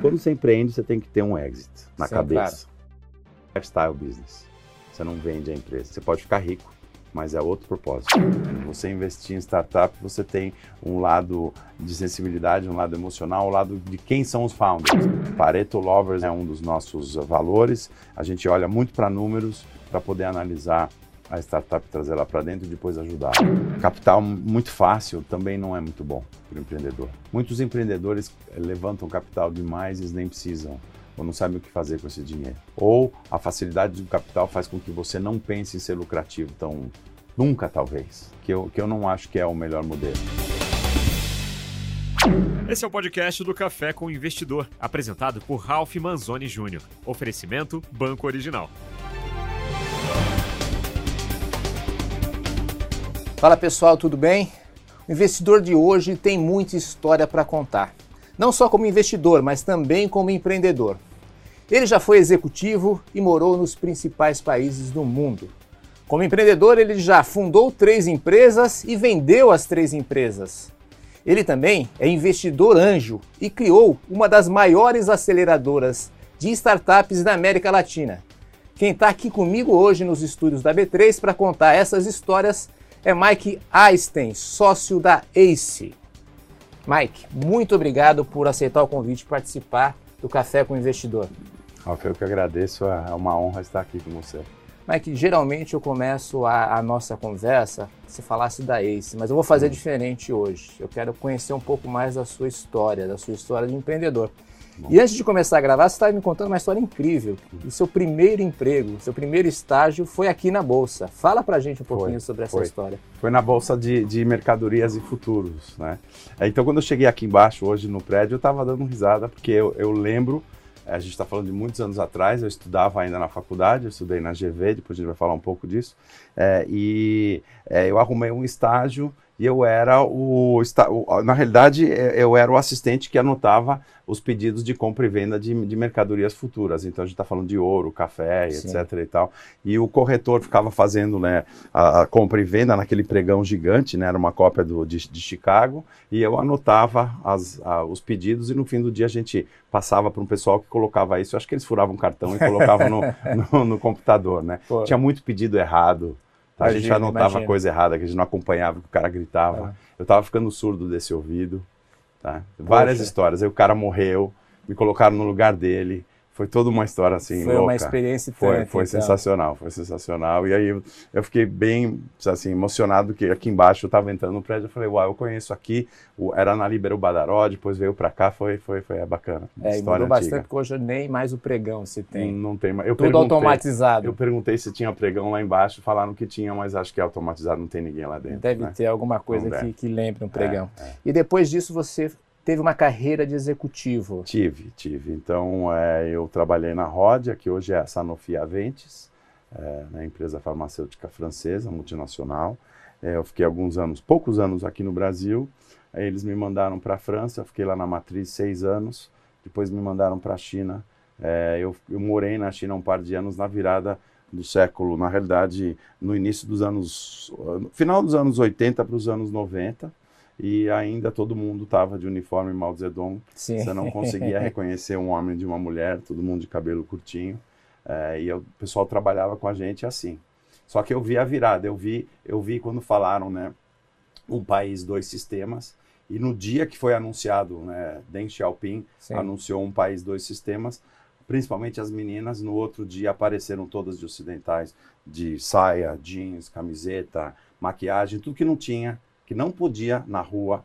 Quando você empreende, você tem que ter um exit na Sim, cabeça. Lifestyle business. Você não vende a empresa. Você pode ficar rico, mas é outro propósito. Você investir em startup, você tem um lado de sensibilidade, um lado emocional, um lado de quem são os founders. Pareto Lovers é um dos nossos valores. A gente olha muito para números para poder analisar a startup, trazer ela para dentro e depois ajudar. Capital muito fácil também não é muito bom para o empreendedor. Muitos empreendedores levantam capital demais e eles nem precisam ou não sabem o que fazer com esse dinheiro. Ou a facilidade do capital faz com que você não pense em ser lucrativo tão nunca talvez, que eu, que eu não acho que é o melhor modelo. Esse é o podcast do Café com o Investidor, apresentado por Ralph Manzoni Jr. Oferecimento Banco Original. Fala pessoal, tudo bem? O investidor de hoje tem muita história para contar. Não só como investidor, mas também como empreendedor. Ele já foi executivo e morou nos principais países do mundo. Como empreendedor, ele já fundou três empresas e vendeu as três empresas. Ele também é investidor anjo e criou uma das maiores aceleradoras de startups da América Latina. Quem está aqui comigo hoje nos estúdios da B3 para contar essas histórias é Mike Einstein, sócio da ACE. Mike, muito obrigado por aceitar o convite e participar do Café com o Investidor. Rafael, eu que agradeço, é uma honra estar aqui com você. Mike, geralmente eu começo a, a, nossa conversa se falasse da ACE, mas eu vou fazer diferente hoje. Eu quero conhecer um pouco mais da sua história, da sua história de empreendedor. Bom. E antes de começar a gravar, você estava me contando uma história incrível. O seu primeiro emprego, seu primeiro estágio foi aqui na Bolsa. Fala pra gente um pouquinho foi, sobre essa foi. história. Foi na Bolsa de, de, Mercadorias e Futuros, né? Então, quando eu cheguei aqui embaixo, hoje no prédio, eu estava dando risada, porque eu, eu lembro a gente está falando de muitos anos atrás, eu estudava ainda na faculdade, eu estudei na GV, depois a gente vai falar um pouco disso, é, e é, eu arrumei um estágio e eu era o, na realidade, eu era o assistente que anotava os pedidos de compra e venda de, de mercadorias futuras. Então a gente está falando de ouro, café, Sim. etc. e tal. E o corretor ficava fazendo né, a, a, compra e venda naquele pregão gigante, né, era uma cópia do, de, de Chicago, e eu anotava as, a, os pedidos e no fim do dia a gente passava para um pessoal que colocava isso. Eu acho que eles furavam um cartão e colocavam no, no, no, computador. Né? Tinha muito pedido errado. A gente já notava coisa errada, que a gente não acompanhava, que o cara gritava. É. Eu estava ficando surdo desse ouvido. Tá? Várias histórias. Aí o cara morreu, me colocaram no lugar dele. Foi toda uma história assim. Foi louca. uma experiência Foi, foi então. sensacional, foi sensacional. E aí eu, eu, fiquei bem assim, emocionado que aqui embaixo eu estava entrando no prédio. Eu falei, uau, eu conheço aqui. Era na Libero Badaró, depois veio para cá, foi, foi, foi é bacana. É, e mudou antiga. bastante, porque hoje nem mais o pregão se tem. Não, não tem mais. Eu Tudo automatizado. Eu perguntei se tinha pregão lá embaixo, falaram que tinha, mas acho que é automatizado, não tem ninguém lá dentro. Deve né? ter alguma coisa que, que lembre um pregão. É, é. E depois disso você teve uma carreira de executivo. Tive, tive. Então, é, eu trabalhei na Rodia, que hoje é a Sanofi Aventis, é, na empresa farmacêutica francesa, multinacional. É, eu fiquei alguns anos, poucos anos aqui no Brasil. Aí eles me mandaram para a França, fiquei lá na matriz seis anos. Depois me mandaram para a China. É, eu, eu morei na China um par de anos na virada do século, na realidade, no início dos anos, final dos anos 80 para os anos 90 e ainda todo mundo estava de uniforme Mao Zedong. Sim. Você não conseguia reconhecer um homem de uma mulher, todo mundo de cabelo curtinho. É, e o pessoal trabalhava com a gente assim. Só que eu vi a virada, eu vi, eu vi quando falaram, né, um país, dois sistemas. E no dia que foi anunciado, né, Deng Xiaoping Sim. anunciou um país, dois sistemas, principalmente as meninas, no outro dia apareceram todas de ocidentais, de saia, jeans, camiseta, maquiagem, tudo que não tinha que não podia na rua,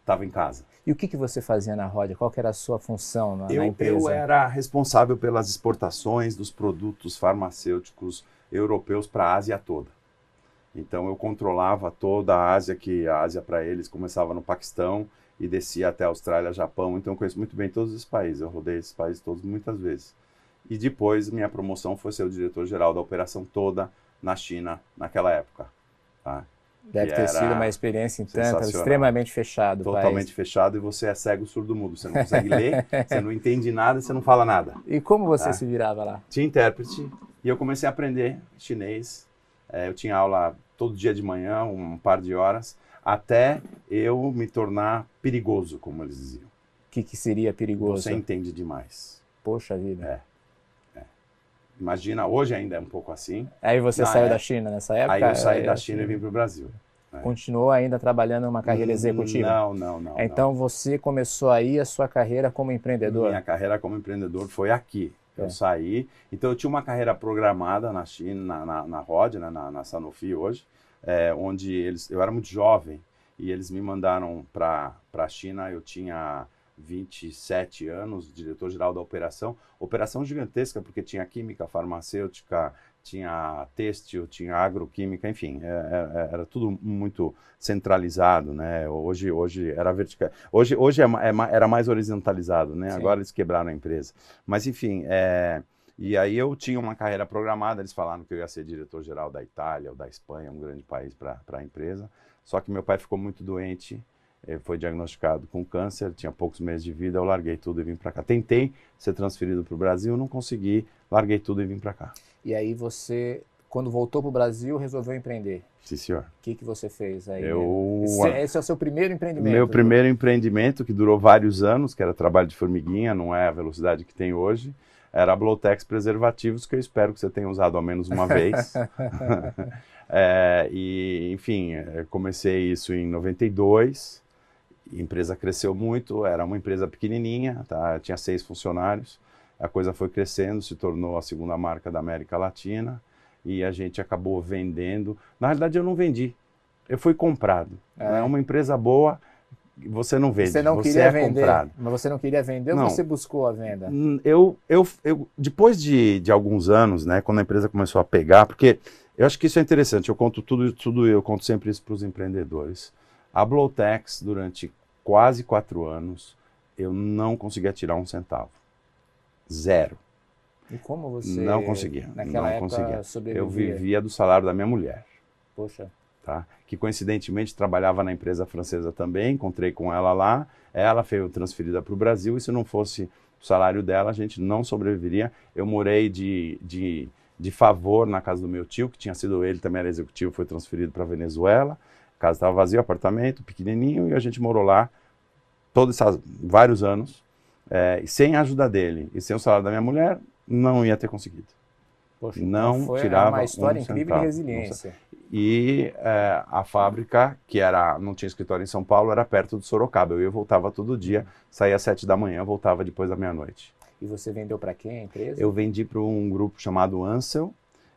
estava em casa. E o que, que você fazia na Rodia? Qual era a sua função na, eu, na empresa? Eu era responsável pelas exportações dos produtos farmacêuticos europeus para a Ásia toda. Então eu controlava toda a Ásia, que a Ásia para eles começava no Paquistão e descia até a Austrália, Japão. Então eu conheço muito bem todos esses países. Eu rodei esses países todos muitas vezes. E depois minha promoção foi ser o diretor-geral da operação toda na China naquela época. Tá? Deve ter sido uma experiência então extremamente fechado. Totalmente fechado e você é cego, surdo, mudo. Você não consegue ler, você não entende nada, você não fala nada. E como você tá? se virava lá? Tinha intérprete e eu comecei a aprender chinês. É, eu tinha aula todo dia de manhã, um par de horas, até eu me tornar perigoso, como eles diziam. O que, que seria perigoso? Você entende demais. Poxa vida. É. Imagina, hoje ainda é um pouco assim. Aí você Na saiu é- da China nessa época? Aí eu saí É, da China e vim para o Brasil. É. Continuou ainda trabalhando em uma carreira executiva? Não, não, não. Então você começou aí a sua carreira como não. empreendedor? Minha carreira como empreendedor foi aqui. É. Eu saí. Então eu tinha uma carreira programada na China, na, na, na ROD, né, na, na Sanofi hoje, é, onde eles, eu era muito jovem e eles me mandaram para a China. Eu tinha 27 anos, diretor-geral da operação. Operação gigantesca, porque tinha química, farmacêutica, tinha têxtil, tinha agroquímica, enfim, é, é, era tudo muito centralizado, né? Hoje, hoje era vertical. Hoje, hoje é, é era mais horizontalizado, né? Sim. Agora eles quebraram a empresa. Mas enfim, é, e aí eu tinha uma carreira programada. Eles falaram que eu ia ser diretor-geral da Itália ou da Espanha, um grande país para a empresa. Só que meu pai ficou muito doente, foi diagnosticado com câncer, tinha poucos meses de vida. Eu larguei tudo e vim para cá. Tentei ser transferido para o Brasil, não consegui. Larguei tudo e vim para cá. E aí você, quando voltou para o Brasil, resolveu empreender. Sim, senhor. O que, que você fez aí? Eu Esse, esse é o seu primeiro empreendimento? Meu primeiro empreendimento, que durou vários anos, que era trabalho de formiguinha, não é a velocidade que tem hoje, era a Blotex Preservativos, que eu espero que você tenha usado ao menos uma vez. É, e, enfim, eh, comecei isso em 92, a empresa cresceu muito, era uma empresa pequenininha, tá? tinha seis funcionários, a coisa foi crescendo, se tornou a segunda marca da América Latina, e a gente acabou vendendo. Na realidade, eu não vendi, eu fui comprado. É. É uma empresa boa, você não vende, Você não você queria é vender, comprado. mas você não queria vender ou Não. você buscou a venda? Eu, eu, eu depois de, de alguns anos, né, quando a empresa começou a pegar, porque eu acho que isso é interessante, eu conto tudo, tudo eu conto sempre isso para os empreendedores. A Blowtex, durante quase quatro anos, eu não conseguia tirar um centavo. Zero. E como você Não conseguia, naquela não conseguia. sobrevivia? Eu vivia do salário da minha mulher. Poxa, tá? Que coincidentemente trabalhava na empresa francesa também, encontrei com ela lá. Ela foi transferida para o Brasil e se não fosse o salário dela, a gente não sobreviveria. Eu morei de, de, de favor na casa do meu tio, que tinha sido ele, também era executivo, foi transferido para Venezuela. A casa estava vazia, apartamento pequenininho, e a gente morou lá todos esses vários anos. eh, e sem a ajuda dele e sem o salário da minha mulher, não ia ter conseguido. poxa, Não então foi tirava uma história um incrível centavo, de resiliência. E eh, a fábrica, que era não tinha escritório em São Paulo, era perto de Sorocaba. Eu ia voltava todo dia, saía às sete da manhã, voltava depois da meia-noite. E você vendeu para quem a empresa? Eu vendi para um grupo chamado Ansel,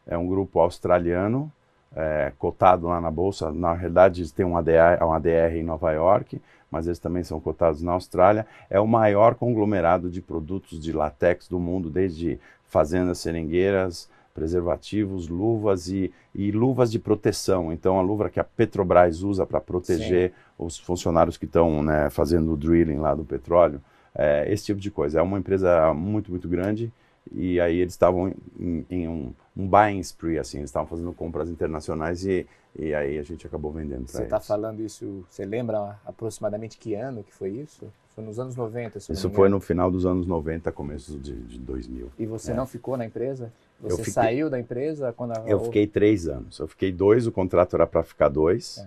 é um grupo australiano, eh, cotado lá na bolsa. Na realidade, eles têm um ADR, um ADR em Nova York, mas eles também são cotados na Austrália. É o maior conglomerado de produtos de látex do mundo, desde fazendas seringueiras, preservativos, luvas e, e luvas de proteção. Então, a luva que a Petrobras usa para proteger os funcionários que estão né, fazendo o drilling lá do petróleo, é, esse tipo de coisa. É uma empresa muito, muito grande e aí eles estavam em, em um, um buying spree, assim, eles estavam fazendo compras internacionais e, e aí a gente acabou vendendo para Você está falando isso, você lembra aproximadamente que ano que foi isso? Foi nos anos 90, se eu não Isso foi no final dos anos 90, começo de, de 2000. E você é. não ficou na empresa? Você fiquei- saiu da empresa quando a... Eu fiquei três anos. Eu fiquei dois, o contrato era para ficar dois.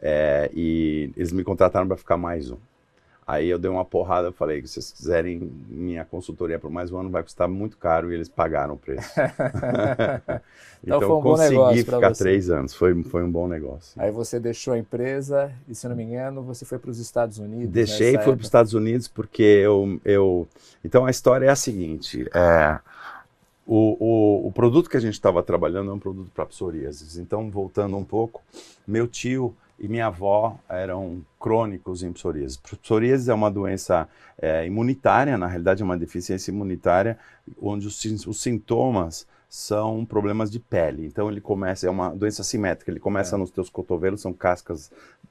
É, e eles me contrataram para ficar mais um. Aí eu dei uma porrada, eu falei, se vocês quiserem minha consultoria por mais um ano vai custar muito caro e eles pagaram o preço. Então então foi um consegui ficar três anos, foi, foi um bom negócio. Aí você deixou a empresa e, se não me engano, você foi para os Estados Unidos. Deixei e fui para os Estados Unidos porque eu, eu. Então a história é a seguinte: é, o, o, o produto que a gente estava trabalhando é um produto para psoríasis. Então, voltando um pouco, meu tio e minha avó eram crônicos em psoríasis. Psoríasis é uma doença é, imunitária, na realidade é uma deficiência imunitária, onde os, os sintomas são problemas de pele. Então ele começa, é uma doença simétrica, ele começa É. nos teus cotovelos, são cascas,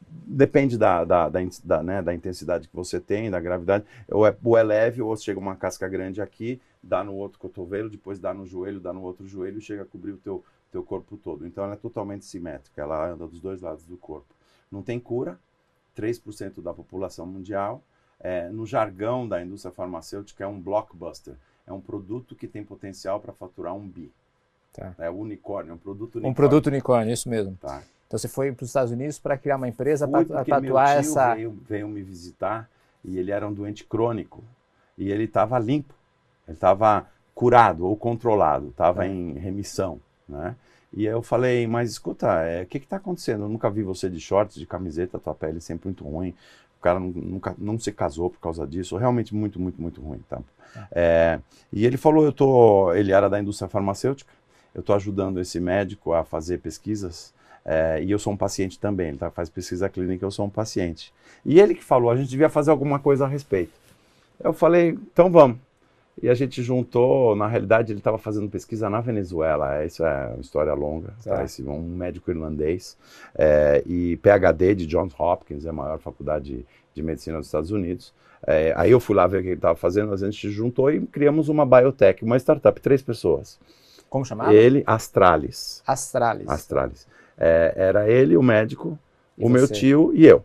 depende da, da, da, da, né, da intensidade que você tem, da gravidade, ou é, ou é leve, ou chega uma casca grande aqui, dá no outro cotovelo, depois dá no joelho, dá no outro joelho, e chega a cobrir o teu, teu corpo todo. Então ela é totalmente simétrica, ela anda dos dois lados do corpo. Não tem cura, 3% da população mundial. É, no jargão da indústria farmacêutica, é um blockbuster. É um produto que tem potencial para faturar um bi. Tá. É unicórnio, é um produto Um unicórnio. produto unicórnio, isso mesmo. Tá. Então você foi para os Estados Unidos para criar uma empresa para atuar essa. veio, veio me visitar E ele era um doente crônico. E ele estava limpo. Ele estava curado ou controlado, estava é. em remissão, né? E eu falei, mas escuta, é, o é, que está acontecendo? Eu nunca vi você de shorts, de camiseta, tua pele é sempre muito ruim. O cara nunca não se casou por causa disso, realmente muito, muito, muito ruim, tá? É. é, e ele falou, eu tô, ele era da indústria farmacêutica, eu estou ajudando esse médico a fazer pesquisas é, e eu sou um paciente também, ele tá, faz pesquisa clínica, eu sou um paciente. E ele que falou, a gente devia fazer alguma coisa a respeito. Eu falei, então vamos. E a gente juntou, na realidade ele estava fazendo pesquisa na Venezuela, isso é uma história longa, tá? Esse, um médico irlandês, é, e PhD de Johns Hopkins, é a maior faculdade de medicina dos Estados Unidos. É, aí eu fui lá ver o que ele estava fazendo, a gente juntou e criamos uma biotech, uma startup, três pessoas. Como chamava? Ele, Astralis. Astralis. Astralis. É, era ele, o médico, e o você? meu tio e eu.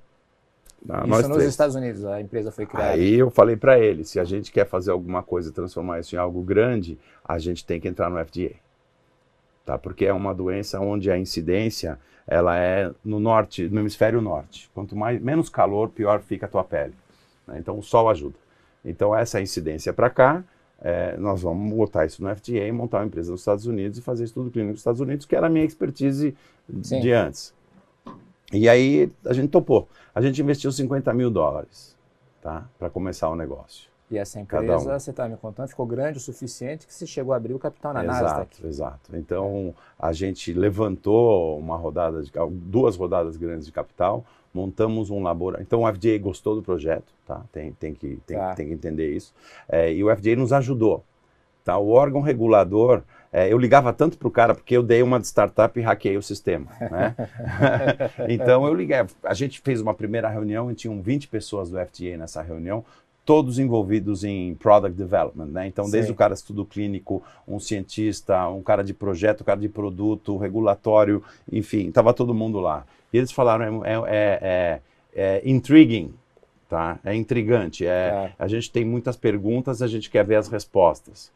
Tá? Isso Nós nos três. Estados Unidos, a empresa foi criada. Aí eu falei para ele, se a gente quer fazer alguma coisa transformar isso em algo grande, a gente tem que entrar no FDA. Tá? Porque é uma doença onde a incidência ela é no norte, no hemisfério norte. Quanto mais menos calor, pior fica a tua pele. Né? Então o sol ajuda. Então essa incidência para cá, é, nós vamos botar isso no FDA, montar uma empresa nos Estados Unidos e fazer estudo clínico nos Estados Unidos, que era a minha expertise Sim. de antes. E aí a gente topou. A gente investiu 50 mil dólares tá? para começar o negócio. E essa empresa, um. você está me contando, ficou grande o suficiente que você chegou a abrir o capital na exato, Nasdaq. Exato. Então, a gente levantou uma rodada, de, duas rodadas grandes de capital, montamos um laboratório. Então, o FDA gostou do projeto, tá? tem, tem, que, tem, tá. tem que entender isso. É, e o FDA nos ajudou. Tá? O órgão regulador é, eu ligava tanto para o cara porque eu dei uma de startup e hackeei o sistema. Né? então eu liguei. A gente fez uma primeira reunião e tinham 20 pessoas do FDA nessa reunião, todos envolvidos em product development, né? Então, Sim. desde o cara de estudo clínico, um cientista, um cara de projeto, um cara de produto, regulatório, enfim, estava todo mundo lá. E eles falaram, é, é, é, é intriguing, tá? É intrigante, é, é, a gente tem muitas perguntas, a gente quer ver as respostas.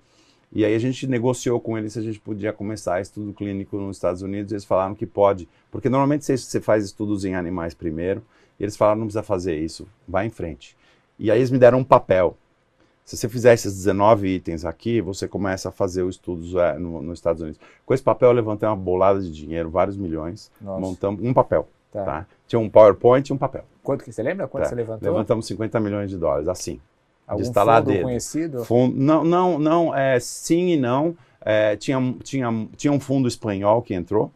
E aí a gente negociou com eles se a gente podia começar estudo clínico nos Estados Unidos. Eles falaram que pode, porque normalmente você faz estudos em animais primeiro. E eles falaram não precisa fazer isso, vai em frente. E aí eles me deram um papel. Se você fizer esses 19 itens aqui, você começa a fazer os estudos é, no, nos Estados Unidos. Com esse papel eu levantei uma bolada de dinheiro, vários milhões. Nossa. Montamos um papel. Tá. tá. Tinha um PowerPoint e um papel. Quanto que você lembra? Quanto tá. você levantou? Levantamos 50 milhões de dólares, assim. Algum de instaladeiro. fundo conhecido? Fundo, não, não, não, é, sim e não. É, tinha, tinha, tinha um fundo espanhol que entrou,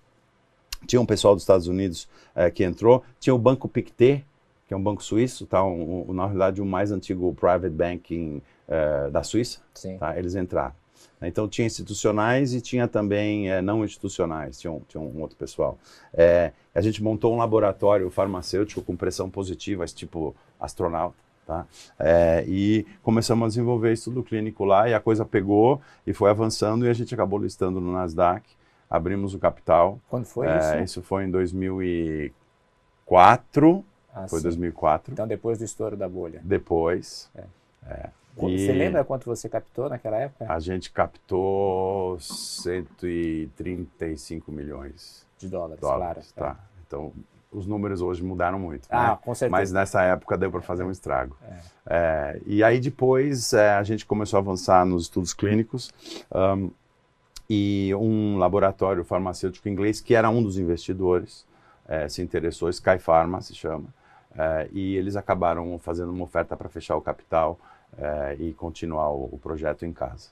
tinha um pessoal dos Estados Unidos é, que entrou, tinha o Banco Pictet, que é um banco suíço, tá? Um, um, na realidade o mais antigo private banking é, da Suíça, Sim. Tá? eles entraram. Então tinha institucionais e tinha também é, não institucionais, tinha um, tinha um outro pessoal. É, a gente montou um laboratório farmacêutico com pressão positiva, tipo astronauta. Tá? É, e começamos a desenvolver estudo clínico lá e a coisa pegou e foi avançando e a gente acabou listando no Nasdaq, abrimos o capital. Quando foi é, isso? Isso foi em 2004. Ah, foi sim. 2004. Então depois do estouro da bolha. Depois. É. É. Você lembra quanto você captou naquela época? A gente captou 135 milhões de dólares, dólares claro. Tá. Então os números hoje mudaram muito. Ah, né? com certeza. Mas nessa época deu para fazer um estrago. É. É, e aí depois é, a gente começou a avançar nos estudos clínicos um, e um laboratório farmacêutico inglês que era um dos investidores é, se interessou, Sky Pharma se chama, é, e eles acabaram fazendo uma oferta para fechar o capital é, e continuar o, o projeto em casa.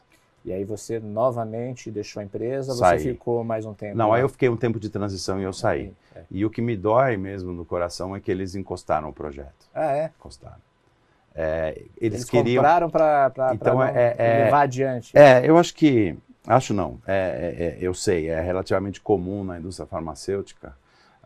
E aí você novamente deixou a empresa, saí. você ficou mais um tempo? Não, lá? aí eu fiquei um tempo de transição e eu saí. É. E o que me dói mesmo no coração é que eles encostaram o projeto. Ah, é? Encostaram. É, eles, eles queriam... compraram para então, é, é, levar adiante. É, eu acho que... Acho não. É, é, é, eu sei, é relativamente comum na indústria farmacêutica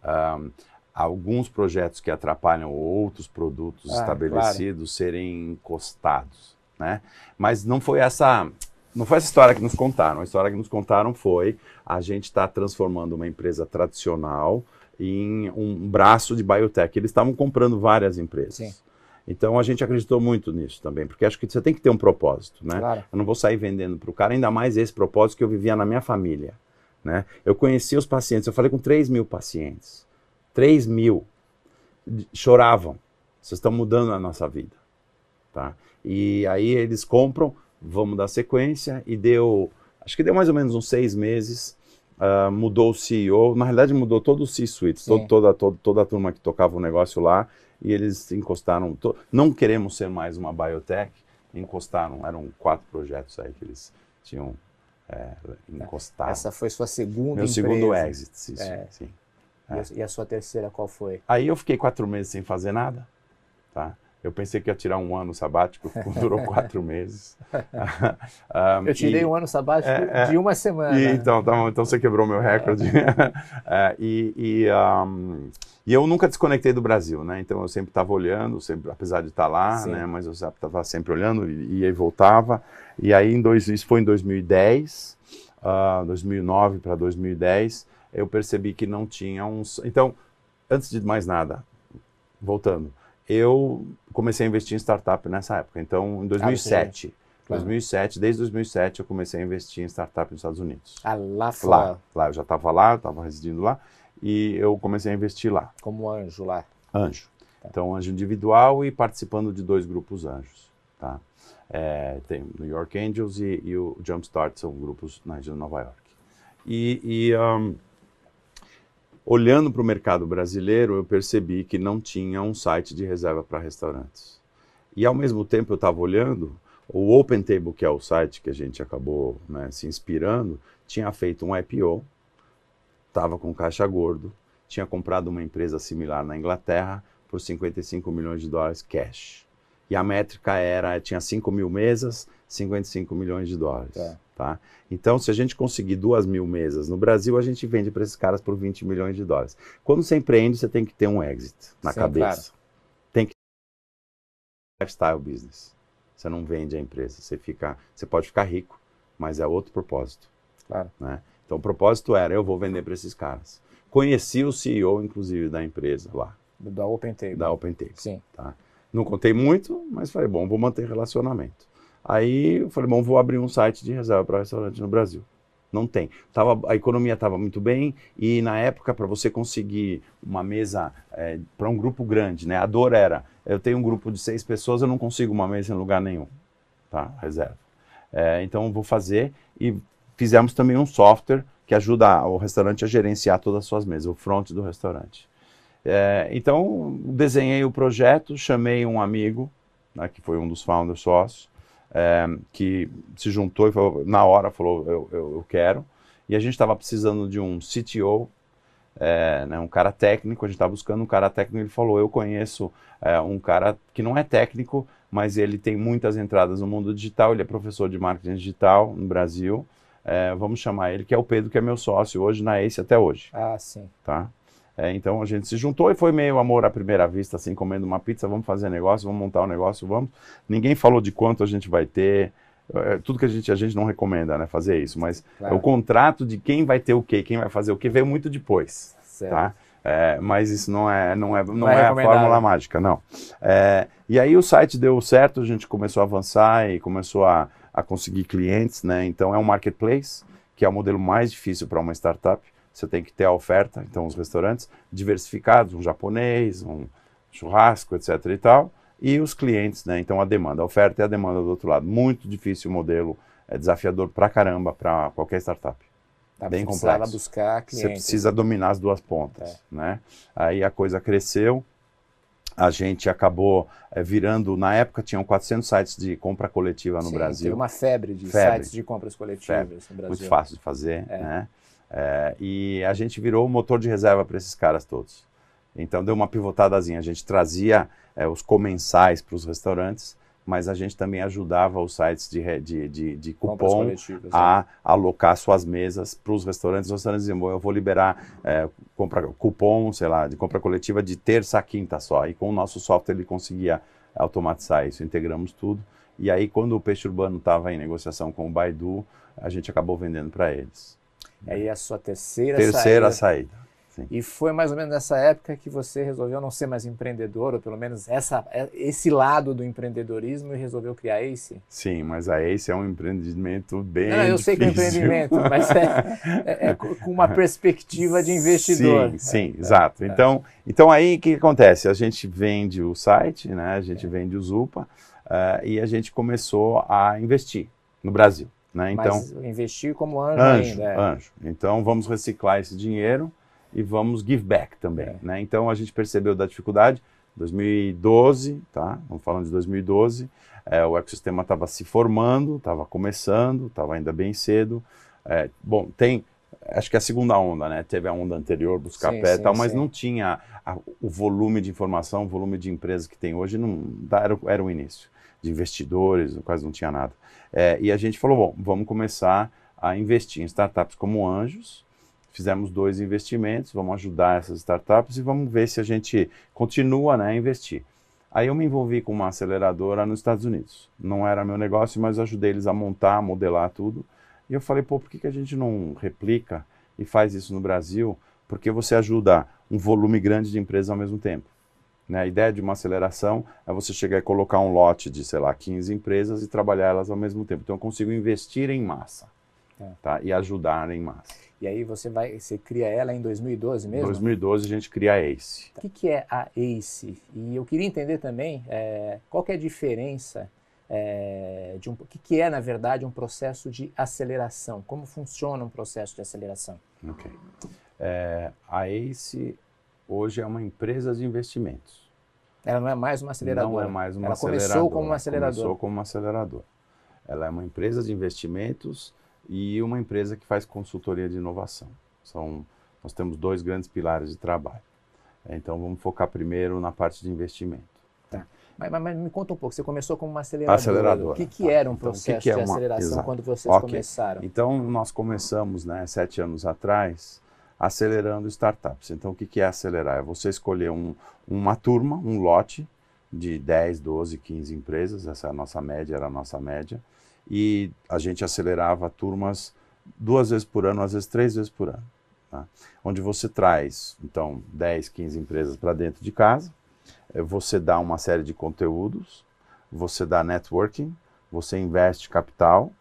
um, alguns projetos que atrapalham outros produtos ah, estabelecidos claro. serem encostados. Né? Mas não foi essa não foi essa história que nos contaram. A história que nos contaram foi a gente está transformando uma empresa tradicional em um braço de biotech. Eles estavam comprando várias empresas. Sim. Então a gente acreditou muito nisso também, porque acho que você tem que ter um propósito, né? Claro. Eu não vou sair vendendo para o cara, ainda mais esse propósito que eu vivia na minha família, né? Eu conheci os pacientes, eu falei com 3 mil pacientes, 3 mil choravam, vocês estão mudando a nossa vida. tá? E aí eles compram, vamos dar sequência, e deu, acho que deu mais ou menos uns seis meses, uh, mudou o CEO, na realidade mudou todo o C-Suite, todo, toda, todo, toda a turma que tocava o negócio lá, e eles encostaram, to, não queremos ser mais uma biotech, encostaram, eram quatro projetos aí que eles tinham é, encostado. Essa foi sua segunda Meu empresa. segundo exit, sim. É. sim. A, e a sua terceira qual foi? Aí eu fiquei quatro meses sem fazer nada, tá? Eu pensei que ia tirar um ano sabático, durou quatro meses. um, eu tirei e, um ano sabático é, de uma semana. E, então, então, então você quebrou meu recorde. é, e, e, um, e, eu nunca desconectei do Brasil, né? Então eu sempre estava olhando, sempre, apesar de estar lá, Sim. né? Mas eu estava sempre olhando, e voltava. E aí, em dois, isso foi em 2010, uh, 2009 para 2010, eu percebi que não tinha uns... Então, antes de mais nada, voltando eu comecei a investir em startup nessa época. Então, em 2007, ah, 2007, desde 2007 eu comecei a investir em startup nos Estados Unidos. Ah, lá fora? Lá, lá. eu já estava lá, eu estava residindo lá e eu comecei a investir lá. Como anjo lá? Anjo. Tá. Então, anjo individual e participando de dois grupos anjos, tá? É, tem o New York Angels e, e, o Jumpstart, são grupos na região de Nova York. E, e um, olhando para o mercado brasileiro, eu percebi que não tinha um site de reserva para restaurantes. E ao mesmo tempo eu estava olhando, o Open Table, que é o site que a gente acabou né, se inspirando, tinha feito um IPO, estava com caixa gordo, tinha comprado uma empresa similar na Inglaterra por 55 milhões de dólares cash. E a métrica era, tinha 5 mil mesas, 55 milhões de dólares. É. Tá? Então, se a gente conseguir duas mil mesas no Brasil, a gente vende para esses caras por 20 milhões de dólares. Quando você empreende, você tem que ter um exit na Sim, cabeça. Claro. Tem que ter lifestyle business. Você não vende a empresa, você fica, você pode ficar rico, mas é outro propósito. Claro. Né? Então, o propósito era, eu vou vender para esses caras. Conheci o CEO, inclusive, da empresa lá. Da Open Table. Da Open Table. Sim. Tá? Não contei muito, mas falei, bom, vou manter relacionamento. Aí eu falei, bom, vou abrir um site de reserva para restaurante no Brasil. Não tem. Tava, a economia estava muito bem e na época para você conseguir uma mesa é, para um grupo grande, né? A dor era, eu tenho um grupo de seis pessoas, eu não consigo uma mesa em lugar nenhum, tá? Reserva. É, então vou fazer e fizemos também um software que ajuda o restaurante a gerenciar todas as suas mesas, o front do restaurante. É, então desenhei o projeto, chamei um amigo, né, que foi um dos founders sócios, é, que se juntou e falou, na hora falou, eu, eu, eu quero. E a gente estava precisando de um CTO, é, né, um cara técnico, a gente estava buscando um cara técnico, ele falou, eu conheço é, um cara que não é técnico, mas ele tem muitas entradas no mundo digital, ele é professor de marketing digital no Brasil, é, vamos chamar ele, que é o Pedro, que é meu sócio hoje na ACE até hoje. Ah, sim. Tá? É, então a gente se juntou e foi meio amor à primeira vista, assim, comendo uma pizza, vamos fazer negócio, vamos montar um negócio, vamos. Ninguém falou de quanto a gente vai ter, é, tudo que a gente, a gente não recomenda, né, fazer isso, mas claro. o contrato de quem vai ter o quê, quem vai fazer o quê, veio muito depois, certo. tá? É, mas isso não é, não é, não, não é, é a fórmula mágica, não. É, e aí o site deu certo, a gente começou a avançar e começou a, a conseguir clientes, né? Então é um marketplace, que é o modelo mais difícil para uma startup você tem que ter a oferta, então os restaurantes diversificados, um japonês, um churrasco, etc e tal, e os clientes, né? Então a demanda, a oferta e a demanda do outro lado. Muito difícil o modelo, é desafiador pra caramba para qualquer startup. Tá, Bem complexo. buscar clientes. Você precisa dominar as duas pontas, é. né? Aí a coisa cresceu, a gente acabou é, virando, na época tinham 400 sites de compra coletiva no Sim, Brasil. Teve uma febre de febre. sites de compras coletivas febre. no Brasil. Muito fácil de fazer, é. né? É, e a gente virou o motor de reserva para esses caras todos. Então deu uma pivotadazinha. A gente trazia é, os comensais para os restaurantes, mas a gente também ajudava os sites de, de, de, de cupom a é. alocar suas mesas para os restaurantes. Os restaurantes diziam, eu vou liberar é, compra, cupom, sei lá, de compra coletiva de terça a quinta só. E com o nosso software ele conseguia automatizar isso. Integramos tudo. E aí, quando o Peixe Urbano estava em negociação com o Baidu, a gente acabou vendendo para eles. Aí a sua terceira, terceira saída. saída. Sim. E foi mais ou menos nessa época que você resolveu não ser mais empreendedor, ou pelo menos essa, é, esse lado do empreendedorismo e resolveu criar a Ace? Sim, mas a Ace é um empreendimento bem não, eu difícil. sei que é um empreendimento, mas é, é, é, com uma perspectiva de investidor. Sim, sim, é, exato. É. Então, então aí o que acontece? A gente vende o site, né? a gente vende o Zupa, uh, e a gente começou a investir no Brasil. Né? Então, Mas investir como anjo, anjo ainda. É. Anjo. Então vamos reciclar esse dinheiro e vamos give back também. É. Né? Então a gente percebeu da dificuldade. 2012, tá? Vamos falando de 2012, é, o ecossistema estava se formando, estava começando, estava ainda bem cedo. É, bom, tem, acho que é a segunda onda, né? Teve a onda anterior dos café e tal, mas sim. não tinha a, o volume de informação, o volume de empresas que tem hoje, não era, era o início de investidores, quase não tinha nada. É, e a gente falou, bom, vamos começar a investir em startups como Anjos. Fizemos dois investimentos, vamos ajudar essas startups e vamos ver se a gente continua né, a investir. Aí eu me envolvi com uma aceleradora nos Estados Unidos. Não era meu negócio, mas ajudei eles a montar, a modelar tudo. E eu falei, pô, por que, que a gente não replica e faz isso no Brasil? Porque você ajuda um volume grande de empresas ao mesmo tempo. Né? A ideia de uma aceleração é você chegar e colocar um lote de, sei lá, 15 empresas e trabalhar elas ao mesmo tempo. Então eu consigo investir em massa é. tá? e ajudar em massa. E aí você vai, você cria ela em 2012 mesmo? Em 2012 a gente cria a ACE. O que, que é a ACE? E eu queria entender também é, qual é a diferença é, de um, o que, que é, na verdade, um processo de aceleração? Como funciona um processo de aceleração? Ok. É, a ACE hoje é uma empresa de investimentos. Ela não é mais uma aceleradora. Não é mais uma Ela aceleradora. começou como uma aceleradora. Começou como uma aceleradora. Ela é uma empresa de investimentos e uma empresa que faz consultoria de inovação. São, nós temos dois grandes pilares de trabalho. Então vamos focar primeiro na parte de investimento. Tá. Mas, mas, mas me conta um pouco, você começou como uma aceleradora. aceleradora o que, que era um processo então, que que é de aceleração Exato. quando vocês okay. começaram? Então nós começamos, né, sete anos atrás, acelerando startups. Então, o que é acelerar? É você escolher um, uma turma, um lote de 10, 12, 15 empresas, essa é a nossa média, era a nossa média, e a gente acelerava turmas duas vezes por ano, às vezes três vezes por ano. Tá? Onde você traz, então, 10, 15 empresas para dentro de casa, eh, você dá uma série de conteúdos, você dá networking, você investe capital,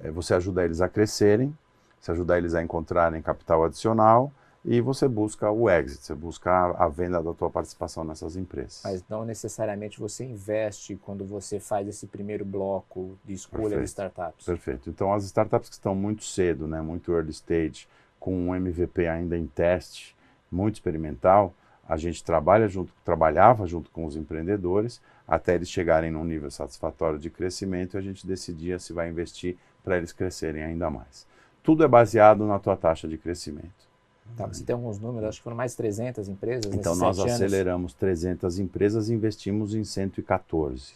eh, você ajuda eles a crescerem, você ajudar eles a encontrarem capital adicional e você busca o exit, você busca a, a, venda da tua participação nessas empresas. Mas não necessariamente você investe quando você faz esse primeiro bloco de escolha Perfeito. de startups. Perfeito. Então as startups que estão muito cedo, né, muito early stage, com um MVP ainda em teste, muito experimental, a gente trabalha junto, trabalhava junto com os empreendedores até eles chegarem num nível satisfatório de crescimento e a gente decidia se vai investir para eles crescerem ainda mais tudo é baseado na tua taxa de crescimento. Tá, você tem alguns números, acho que foram mais de 300 empresas Então nós aceleramos 300 empresas e investimos em 114.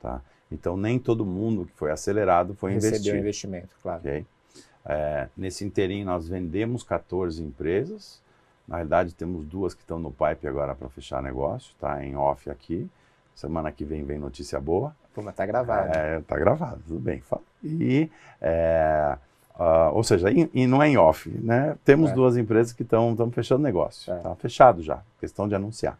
Tá? Então nem todo mundo que foi acelerado foi Recebeu investido. investimento, claro. Okay? É, nesse inteirinho nós vendemos 14 empresas. Na realidade temos duas que estão no pipe agora para fechar negócio, tá? Em off aqui. Semana que vem vem notícia boa. Pô, mas tá gravado. É, tá gravado, tudo bem. E é, Uh, ou seja, in, in, não é em off, né? Temos é. duas empresas que estão fechando negócio, é. tá fechado já, questão de anunciar.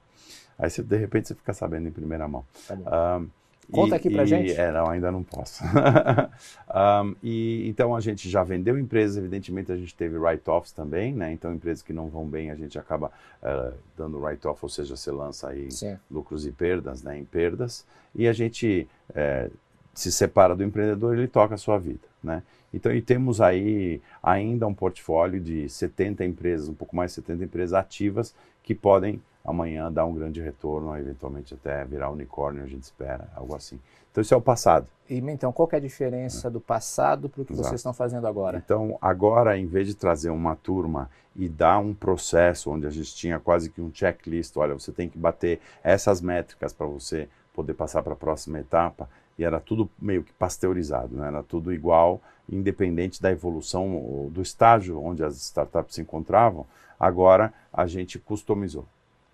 Aí você, de repente você fica sabendo em primeira mão. Tá uh, Conta e, aqui pra e, gente. É, não, ainda não posso. um, e então a gente já vendeu empresas, evidentemente a gente teve write-offs também, né? Então empresas que não vão bem a gente acaba uh, dando write-off, ou seja, você lança aí Sim. lucros e perdas, né? Em perdas. E a gente uh, se separa do empreendedor, ele toca a sua vida, né? Então, e temos aí ainda um portfólio de 70 empresas, um pouco mais de 70 empresas ativas que podem amanhã dar um grande retorno, eventualmente até virar unicórnio, a gente espera, algo assim. Então, isso é o passado. E, então, qual é a diferença é. do passado para o que Exato. vocês estão fazendo agora? Então, agora, em vez de trazer uma turma e dar um processo onde a gente tinha quase que um checklist, olha, você tem que bater essas métricas para você poder passar para a próxima etapa, e era tudo meio que pasteurizado, né? era tudo igual, independente da evolução do estágio onde as startups se encontravam, agora a gente customizou.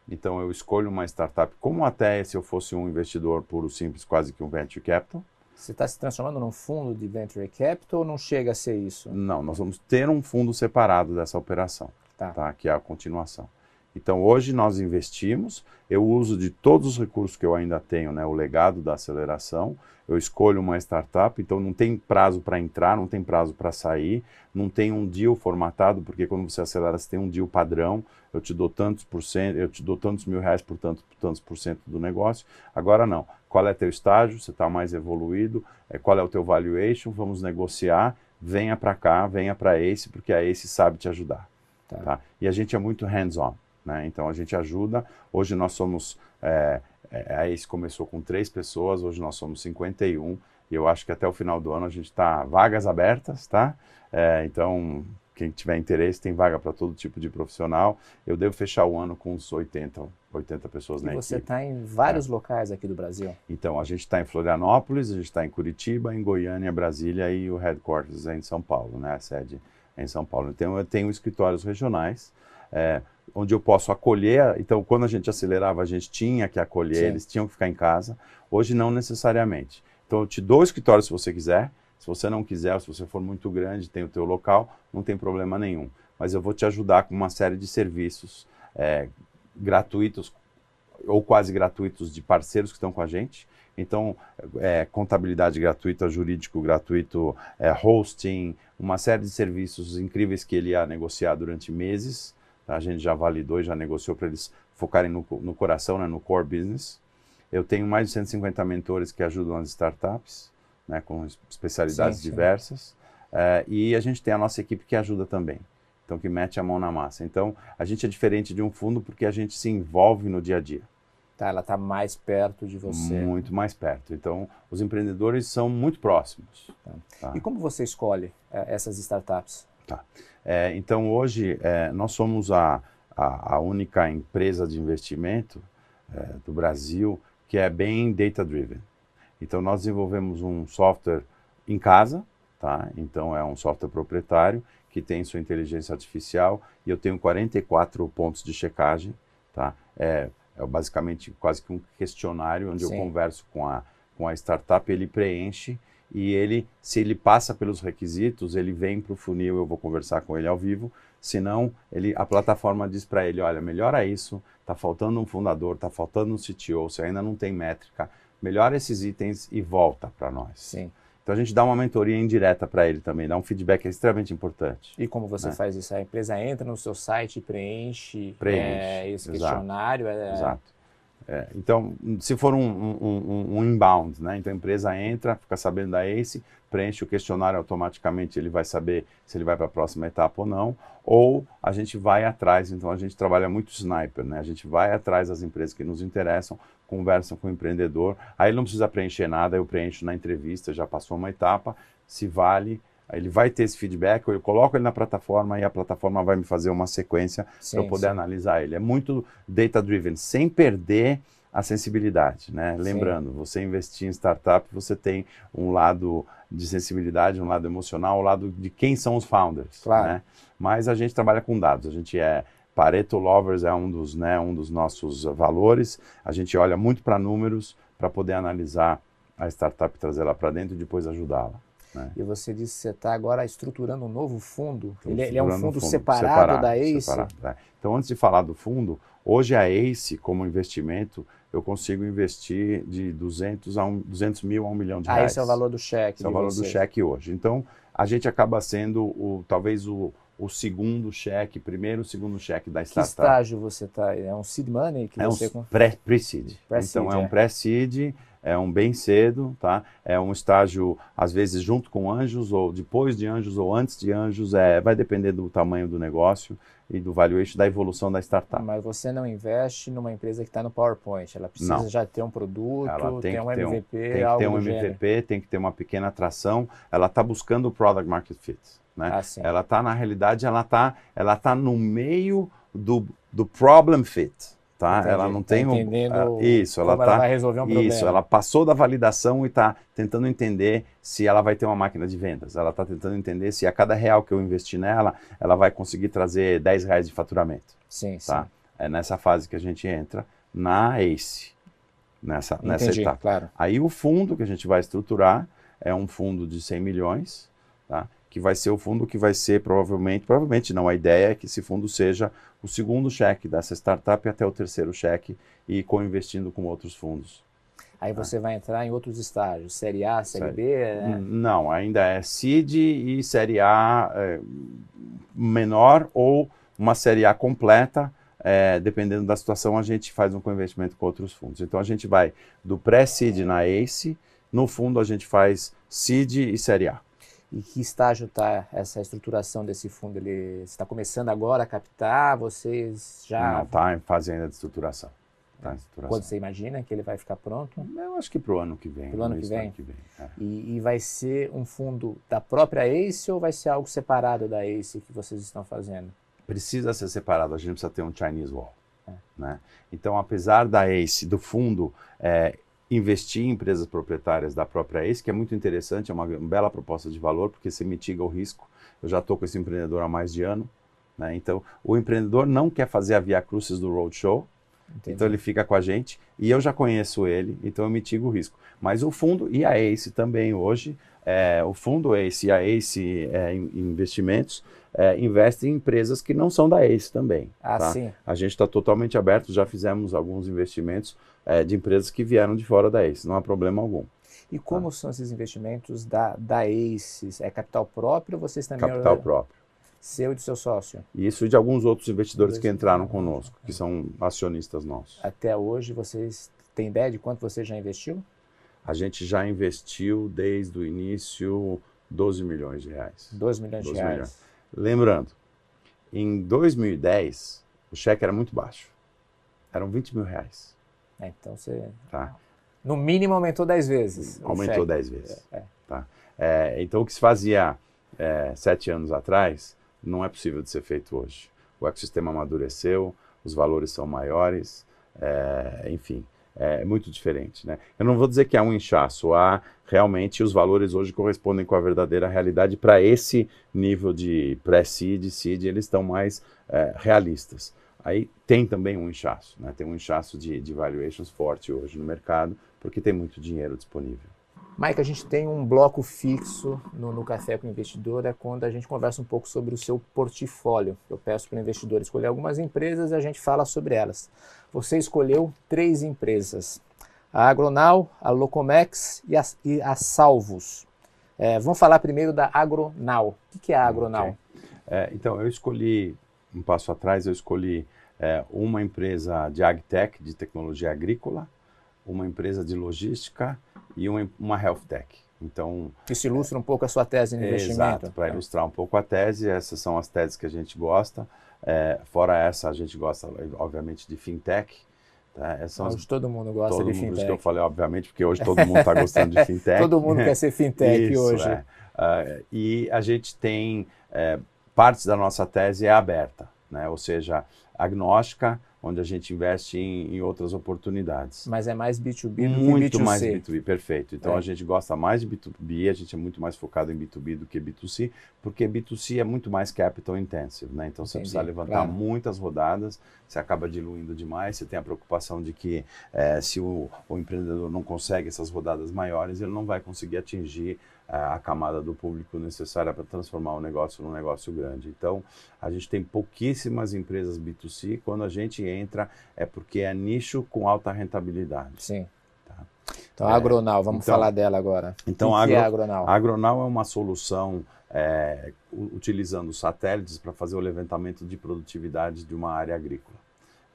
Então eu escolho uma startup como até se eu fosse um investidor puro simples, quase que um venture capital. Você está se transformando num fundo de venture capital ou não chega a ser isso? Não, nós vamos ter um fundo separado dessa operação, tá. tá? que é a continuação. Então hoje nós investimos, eu uso de todos os recursos que eu ainda tenho, né, o legado da aceleração, eu escolho uma startup, então não tem prazo para entrar, não tem prazo para sair, não tem um deal formatado, porque quando você acelera você tem um deal padrão, eu te dou tantos por cento, eu te dou tantos mil reais por tantos, por tantos por cento do negócio. Agora não, qual é teu estágio, você está mais evoluído, é, qual é o teu valuation, vamos negociar, venha para cá, venha para Ace, porque a Ace sabe te ajudar. Tá. Tá? E a gente é muito hands-on, né? então a gente ajuda. Hoje nós somos, é, é, a Ace começou com três pessoas, hoje nós somos 51, e eu acho que até o final do ano a gente está vagas abertas, tá? É, então, quem tiver interesse, tem vaga para todo tipo de profissional. Eu devo fechar o ano com uns 80, 80 pessoas e na você está em vários é. locais aqui do Brasil? Então, a gente está em Florianópolis, a gente está em Curitiba, em Goiânia, Brasília e o headquarters é em São Paulo, né? A sede é em São Paulo. Então, eu tenho escritórios regionais, é, onde eu posso acolher. Então, quando a gente acelerava, a gente tinha que acolher, Sim. eles tinham que ficar em casa. Hoje, não necessariamente. Então, eu te dou o escritório se você quiser. Se você não quiser, se você for muito grande, tem o teu local, não tem problema nenhum. Mas eu vou te ajudar com uma série de serviços é, gratuitos ou quase gratuitos de parceiros que estão com a gente. Então, é, contabilidade gratuita, jurídico gratuito, é, hosting, uma série de serviços incríveis que ele ia negociar durante meses. A gente já validou e já negociou para eles focarem no, no coração, né, no core business. Eu tenho mais de 150 mentores que ajudam as startups né, com especialidades sim, sim. diversas. É, e a gente tem a nossa equipe que ajuda também, então que mete a mão na massa. Então a gente é diferente de um fundo porque a gente se envolve no dia a dia. Tá, ela está mais perto de você. Muito mais perto. Então os empreendedores são muito próximos. Tá. Tá. E como você escolhe é, essas startups? Tá. É, então hoje é, nós somos a, a, a, única empresa de investimento é, do Brasil que é bem data driven. Então nós desenvolvemos um software em casa, tá? Então é um software proprietário que tem sua inteligência artificial e eu tenho 44 pontos de checagem, tá? É, é basicamente quase que um questionário onde Sim. eu converso com a com a startup, ele preenche e ele, se ele passa pelos requisitos, ele vem para o funil, eu vou conversar com ele ao vivo. Senão, ele, a plataforma diz para ele, olha, melhora isso, está faltando um fundador, está faltando um CTO, você ainda não tem métrica, melhora esses itens e volta para nós. Sim. Então a gente dá uma mentoria indireta para ele também, dá um feedback extremamente importante. E como você né? faz isso? A empresa entra no seu site e preenche, preenche é, esse exato, questionário? É... Exato. É, então, se for um, um, um, inbound, né? Então a empresa entra, fica sabendo da ACE, preenche o questionário automaticamente, ele vai saber se ele vai para a próxima etapa ou não, ou a gente vai atrás, então a gente trabalha muito sniper, né? A gente vai atrás das empresas que nos interessam, conversam com o empreendedor, aí ele não precisa preencher nada, eu preencho na entrevista, já passou uma etapa, se vale, ele vai ter esse feedback, eu coloco ele na plataforma e a plataforma vai me fazer uma sequência para eu poder sim. analisar ele. É muito data-driven, sem perder a sensibilidade, né? Lembrando, você investir em startup, você tem um lado de sensibilidade, um lado emocional, um lado de quem são os founders, claro. né? Mas a gente trabalha com dados, a gente é Pareto Lovers é um dos, né, um dos nossos valores. A gente olha muito para números para poder analisar a startup, trazer ela para dentro e depois ajudá-la. Né? E você disse que você está agora estruturando um novo fundo. Ele, ele, é um fundo, fundo separado, separado, da ACE? Separado, é. Então, antes de falar do fundo, hoje a ACE, como investimento, eu consigo investir de 200, a um, 200 mil a 1 milhão de ah, reais. esse é o valor do cheque. Esse é o valor do cheque hoje. Então, a gente acaba sendo o, talvez o, o segundo cheque, primeiro, segundo cheque da startup. Que estágio você está? É um seed money que é você... Um pré-seed. Pré então, é, é um pré-seed é um bem cedo, tá? É um estágio, às vezes, junto com anjos, ou depois de anjos, ou antes de anjos, é, vai depender do tamanho do negócio e do valuation da evolução da startup. Mas você não investe numa empresa que está no PowerPoint, ela precisa não. já ter um produto, ela tem ter um MVP, tem que ter um MVP, tem que ter uma pequena atração, ela está buscando o product market fit. Né? Ah, ela está, na realidade, ela está ela tá no meio do, do problem fit tá? Entendi. Ela não tá tem entendendo um, isso, ela, tá, ela vai resolver um isso, problema. ela passou da validação e está tentando entender se ela vai ter uma máquina de vendas. Ela está tentando entender se a cada real que eu investir nela, ela vai conseguir trazer 10 reais de faturamento. Sim, tá? sim. É nessa fase que a gente entra na ACE, nessa, Entendi, nessa etapa. Claro. Aí o fundo que a gente vai estruturar é um fundo de 100 milhões, tá? Que vai ser o fundo que vai ser provavelmente, provavelmente não, a ideia é que esse fundo seja o segundo cheque dessa startup até o terceiro cheque e co-investindo com outros fundos. Aí você vai entrar em outros estágios, Série A, Série, série. B? Né? Não, ainda é seed e Série A é, menor ou uma Série A completa é, dependendo da situação, a gente faz um co-investimento com outros fundos. Então a gente vai do pré-seed na ACE, no fundo a gente faz seed e série A. E que estágio está essa estruturação desse fundo? Ele está começando agora a captar? Vocês já. Não, está em fase ainda de estruturação. Tá Quando você imagina que ele vai ficar pronto? Eu acho que para o ano que vem. Para o ano que vem? Que vem é. e, e, vai ser um fundo da própria ACE ou vai ser algo separado da ACE que vocês estão fazendo? Precisa ser separado, a gente precisa ter um Chinese Wall. É. Né? Então, apesar da ACE, do fundo, é, investir em empresas proprietárias da própria ACE, que é muito interessante, é uma, bela proposta de valor, porque você mitiga o risco. Eu já estou com esse empreendedor há mais de ano. Né? Então, o empreendedor não quer fazer a Via Crucis do Roadshow, Entendi. Então ele fica com a gente e eu já conheço ele, então eu mitigo o risco. Mas o fundo e a ACE também hoje, é, o fundo ACE e a ACE é, Investimentos é, investem em empresas que não são da ACE também. Ah, tá? sim. A gente está totalmente aberto, já fizemos alguns investimentos é, de empresas que vieram de fora da ACE, não há problema algum. E como tá? são esses investimentos da, da ACE? É capital próprio ou vocês também... Capital próprio seu e do seu sócio. Isso e de alguns outros investidores que entraram conosco, que são acionistas nossos. Até hoje, vocês têm ideia de quanto você já investiu? A gente já investiu desde o início 12 milhões de reais. 12 milhões 12 de reais. Milhões. Lembrando, em 2010, o cheque era muito baixo. Eram 20 mil reais. É, então você. Tá. No mínimo aumentou 10 vezes. Aumentou 10 vezes. É, é. Tá. É, então o que se fazia é, sete anos atrás não é possível de ser feito hoje. O ecossistema amadureceu, os valores são maiores, é, enfim, é muito diferente. Né? Eu não vou dizer que há um inchaço, há realmente os valores hoje correspondem com a verdadeira realidade para esse nível de pré-seed, seed, eles estão mais é, realistas. Aí tem também um inchaço, né? tem um inchaço de, de valuations forte hoje no mercado, porque tem muito dinheiro disponível. Mike, a gente tem um bloco fixo no, no Café com o Investidor, é quando a gente conversa um pouco sobre o seu portfólio. Eu peço para o investidor escolher algumas empresas e a gente fala sobre elas. Você escolheu três empresas, a Agronal, a Locomex e a, e a Salvos. É, vamos falar primeiro da Agronal. O que é a Agronal? Okay. É, então, eu escolhi, um passo atrás, eu escolhi é, uma empresa de agtech, de tecnologia agrícola, uma empresa de logística e uma, uma health tech. Então, Isso ilustra um pouco a sua tese de investimento. Exato, para ilustrar um pouco a tese, essas são as teses que a gente gosta. É, fora essa, a gente gosta, obviamente, de fintech. Tá? Hoje as... todo mundo gosta todo de mundo, fintech. Isso que eu falei, obviamente, porque hoje todo mundo está gostando de fintech. todo mundo quer ser fintech isso, hoje. É. Uh, e a gente tem, é, partes da nossa tese é aberta, né? ou seja, agnóstica, onde a gente investe em, em, outras oportunidades. Mas é mais B2B do muito que B2C. mais B2B, perfeito. Então é. a gente gosta mais de B2B, a gente é muito mais focado em B2B do que B2C, porque B2C é muito mais capital intensive, né? Então você Entendi, precisa levantar claro. muitas rodadas, você acaba diluindo demais, você tem a preocupação de que é, se o, o empreendedor não consegue essas rodadas maiores, ele não vai conseguir atingir a camada do público necessária para transformar o negócio num negócio grande. Então, a gente tem pouquíssimas empresas B2C. Quando a gente entra, é porque é nicho com alta rentabilidade. Sim. Tá? Então, a Agronal, vamos então, falar dela agora. Então, que, agro, é a Agronal? A Agronal é uma solução é, utilizando satélites para fazer o levantamento de produtividade de uma área agrícola.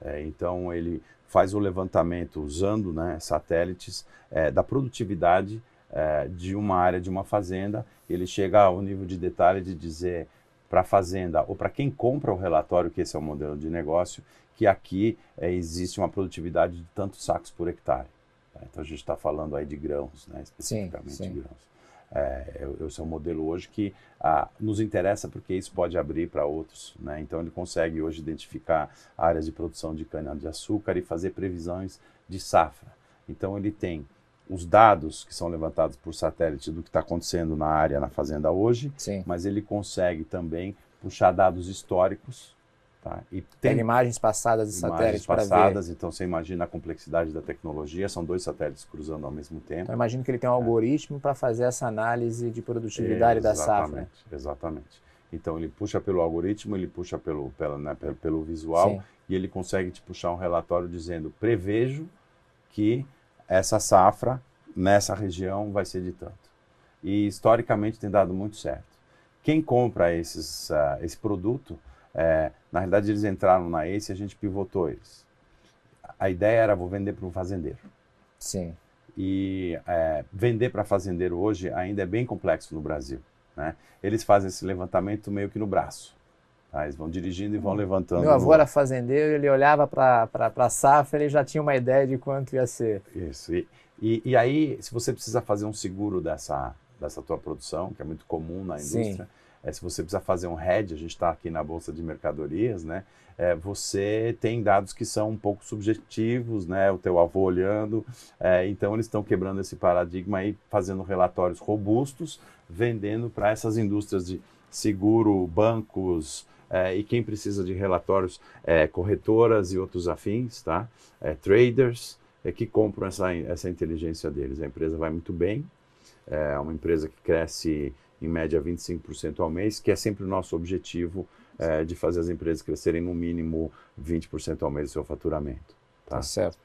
É, então, ele faz o levantamento usando né, satélites é, da produtividade é, de uma área de uma fazenda, ele chega ao nível de detalhe de dizer para a fazenda ou para quem compra o relatório, que esse é o modelo de negócio, que aqui é, existe uma produtividade de tantos sacos por hectare. Tá? Então a gente está falando aí de grãos, né? especificamente sim, sim. grãos. É, esse é um modelo hoje que ah, nos interessa porque isso pode abrir para outros. Né? Então ele consegue hoje identificar áreas de produção de cana-de-açúcar e fazer previsões de safra. Então ele tem os dados que são levantados por satélite do que está acontecendo na área, na fazenda hoje, Sim. mas ele consegue também puxar dados históricos. Tá? E tem, tem imagens passadas de satélite para ver. Então você imagina a complexidade da tecnologia, são dois satélites cruzando ao mesmo tempo. Então imagino que ele tem um é. algoritmo para fazer essa análise de produtividade da safra. Exatamente. Então ele puxa pelo algoritmo, ele puxa pelo, pelo, né, pelo, pelo visual Sim. e ele consegue te puxar um relatório dizendo prevejo que essa safra nessa região vai ser de tanto. E historicamente tem dado muito certo. Quem compra esses, uh, esse produto É, na realidade, eles entraram na ACE e a gente pivotou eles. A ideia era vou vender para um fazendeiro. Sim. E é, vender para fazendeiro hoje ainda é bem complexo no Brasil. Né? Eles fazem esse levantamento meio que no braço. Tá? Eles vão dirigindo e vão levantando. Meu avô no... era fazendeiro, ele olhava para a safra, ele já tinha uma ideia de quanto ia ser. Isso. E, e, e, aí, se você precisa fazer um seguro dessa, dessa tua produção, que é muito comum na indústria, é, se você precisa fazer um hedge, a gente está aqui na Bolsa de Mercadorias, né? É, você tem dados que são um pouco subjetivos, né? O teu avô olhando, é, então eles estão quebrando esse paradigma aí, fazendo relatórios robustos, vendendo para essas indústrias de seguro, bancos, e quem precisa de relatórios, é, corretoras e outros afins, tá? É, traders, é, que compram essa, essa inteligência deles. A empresa vai muito bem, é uma empresa que cresce em média 25% ao mês, que é sempre o nosso objetivo é, de fazer as empresas crescerem no mínimo 20% ao mês do seu faturamento. Tá? tá certo.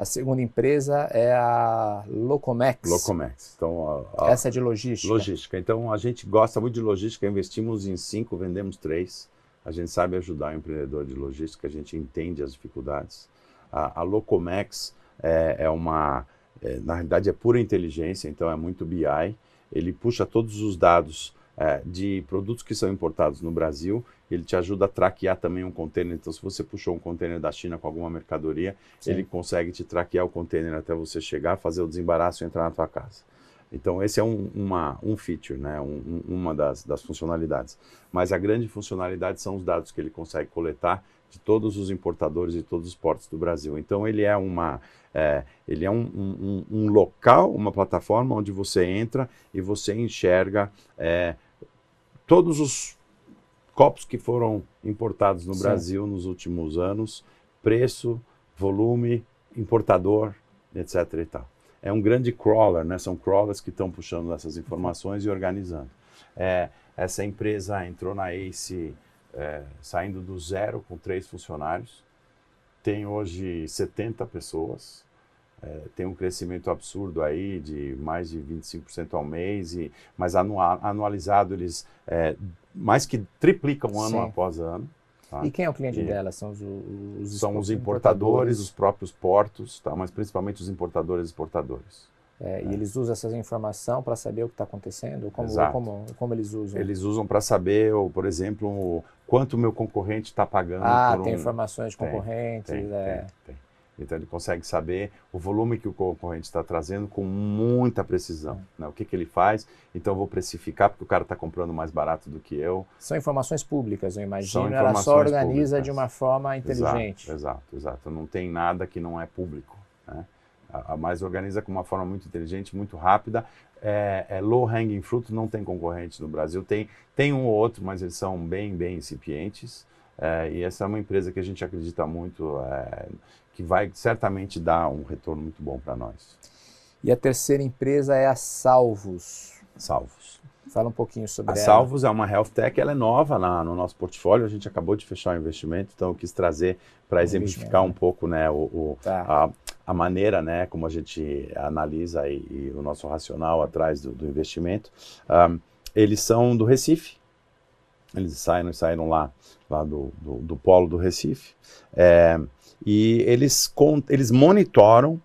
A segunda empresa é a Locomex. Locomex. Então, a, a, Essa é de logística. Logística. Então, a gente gosta muito de logística, investimos em cinco, vendemos três. A gente sabe ajudar o empreendedor de logística, a gente entende as dificuldades. A, a Locomex é, é uma, é, na realidade, é pura inteligência, então é muito BI. Ele puxa todos os dados é, de produtos que são importados no Brasil. Ele te ajuda a traquear também um container. Então, se você puxou um container da China com alguma mercadoria, Sim. ele consegue te traquear o container até você chegar, fazer o desembaraço e entrar na tua casa. Então, esse é um, uma, um feature, né? Um, uma das, das funcionalidades. Mas a grande funcionalidade são os dados que ele consegue coletar de todos os importadores e todos os portos do Brasil. Então, ele é, uma, é, ele é um, um, um, local, uma plataforma onde você entra e você enxerga é, todos os copos que foram importados no Sim. Brasil nos últimos anos, preço, volume, importador, etc. E tal é um grande crawler, né? São crawlers que estão puxando essas informações e organizando. É, essa empresa entrou na ACE é, saindo do zero com três funcionários, tem hoje 70 pessoas, é, tem um crescimento absurdo aí de mais de 25% ao mês, e, mas anual, anualizado eles é, mais que triplicam ano Sim. após ano. Tá? E quem é o cliente e dela? São os, os, São os importadores, importadores, os próprios portos, tá? mas principalmente os importadores e exportadores. É, é. E eles usam essa informação para saber o que está acontecendo? Como, como, como eles usam? Eles usam para saber, por exemplo, quanto o meu concorrente está pagando. Ah, tem um... informações de concorrentes. Tem, tem, é. tem, tem. Então ele consegue saber o volume que o concorrente está trazendo com muita precisão. Né? O que, que ele faz? Então eu vou precificar porque o cara está comprando mais barato do que eu. São informações públicas, eu imagino. Ela só organiza públicas. de uma forma inteligente. Exato, exato, exato. Não tem nada que não é público. Né? A, a mais organiza com uma forma muito inteligente, muito rápida. É, é low hanging fruit, não tem concorrente no Brasil. Tem, tem um ou outro, mas eles são bem, bem incipientes. É, e essa é uma empresa que a gente acredita muito, é, que vai certamente dar um retorno muito bom para nós. E a terceira empresa é a Salvos. Salvos. Fala um pouquinho sobre a ela. A Salvos é uma health tech, ela é nova na, no nosso portfólio, a gente acabou de fechar o investimento, então eu quis trazer para exemplificar um pouco né, o, o tá. a, a, maneira né, como a gente analisa e, e o nosso racional atrás do, do investimento. Um, eles são do Recife, eles saíram, saíram lá, lá do, do, do polo do Recife. É, e eles, eles monitoram,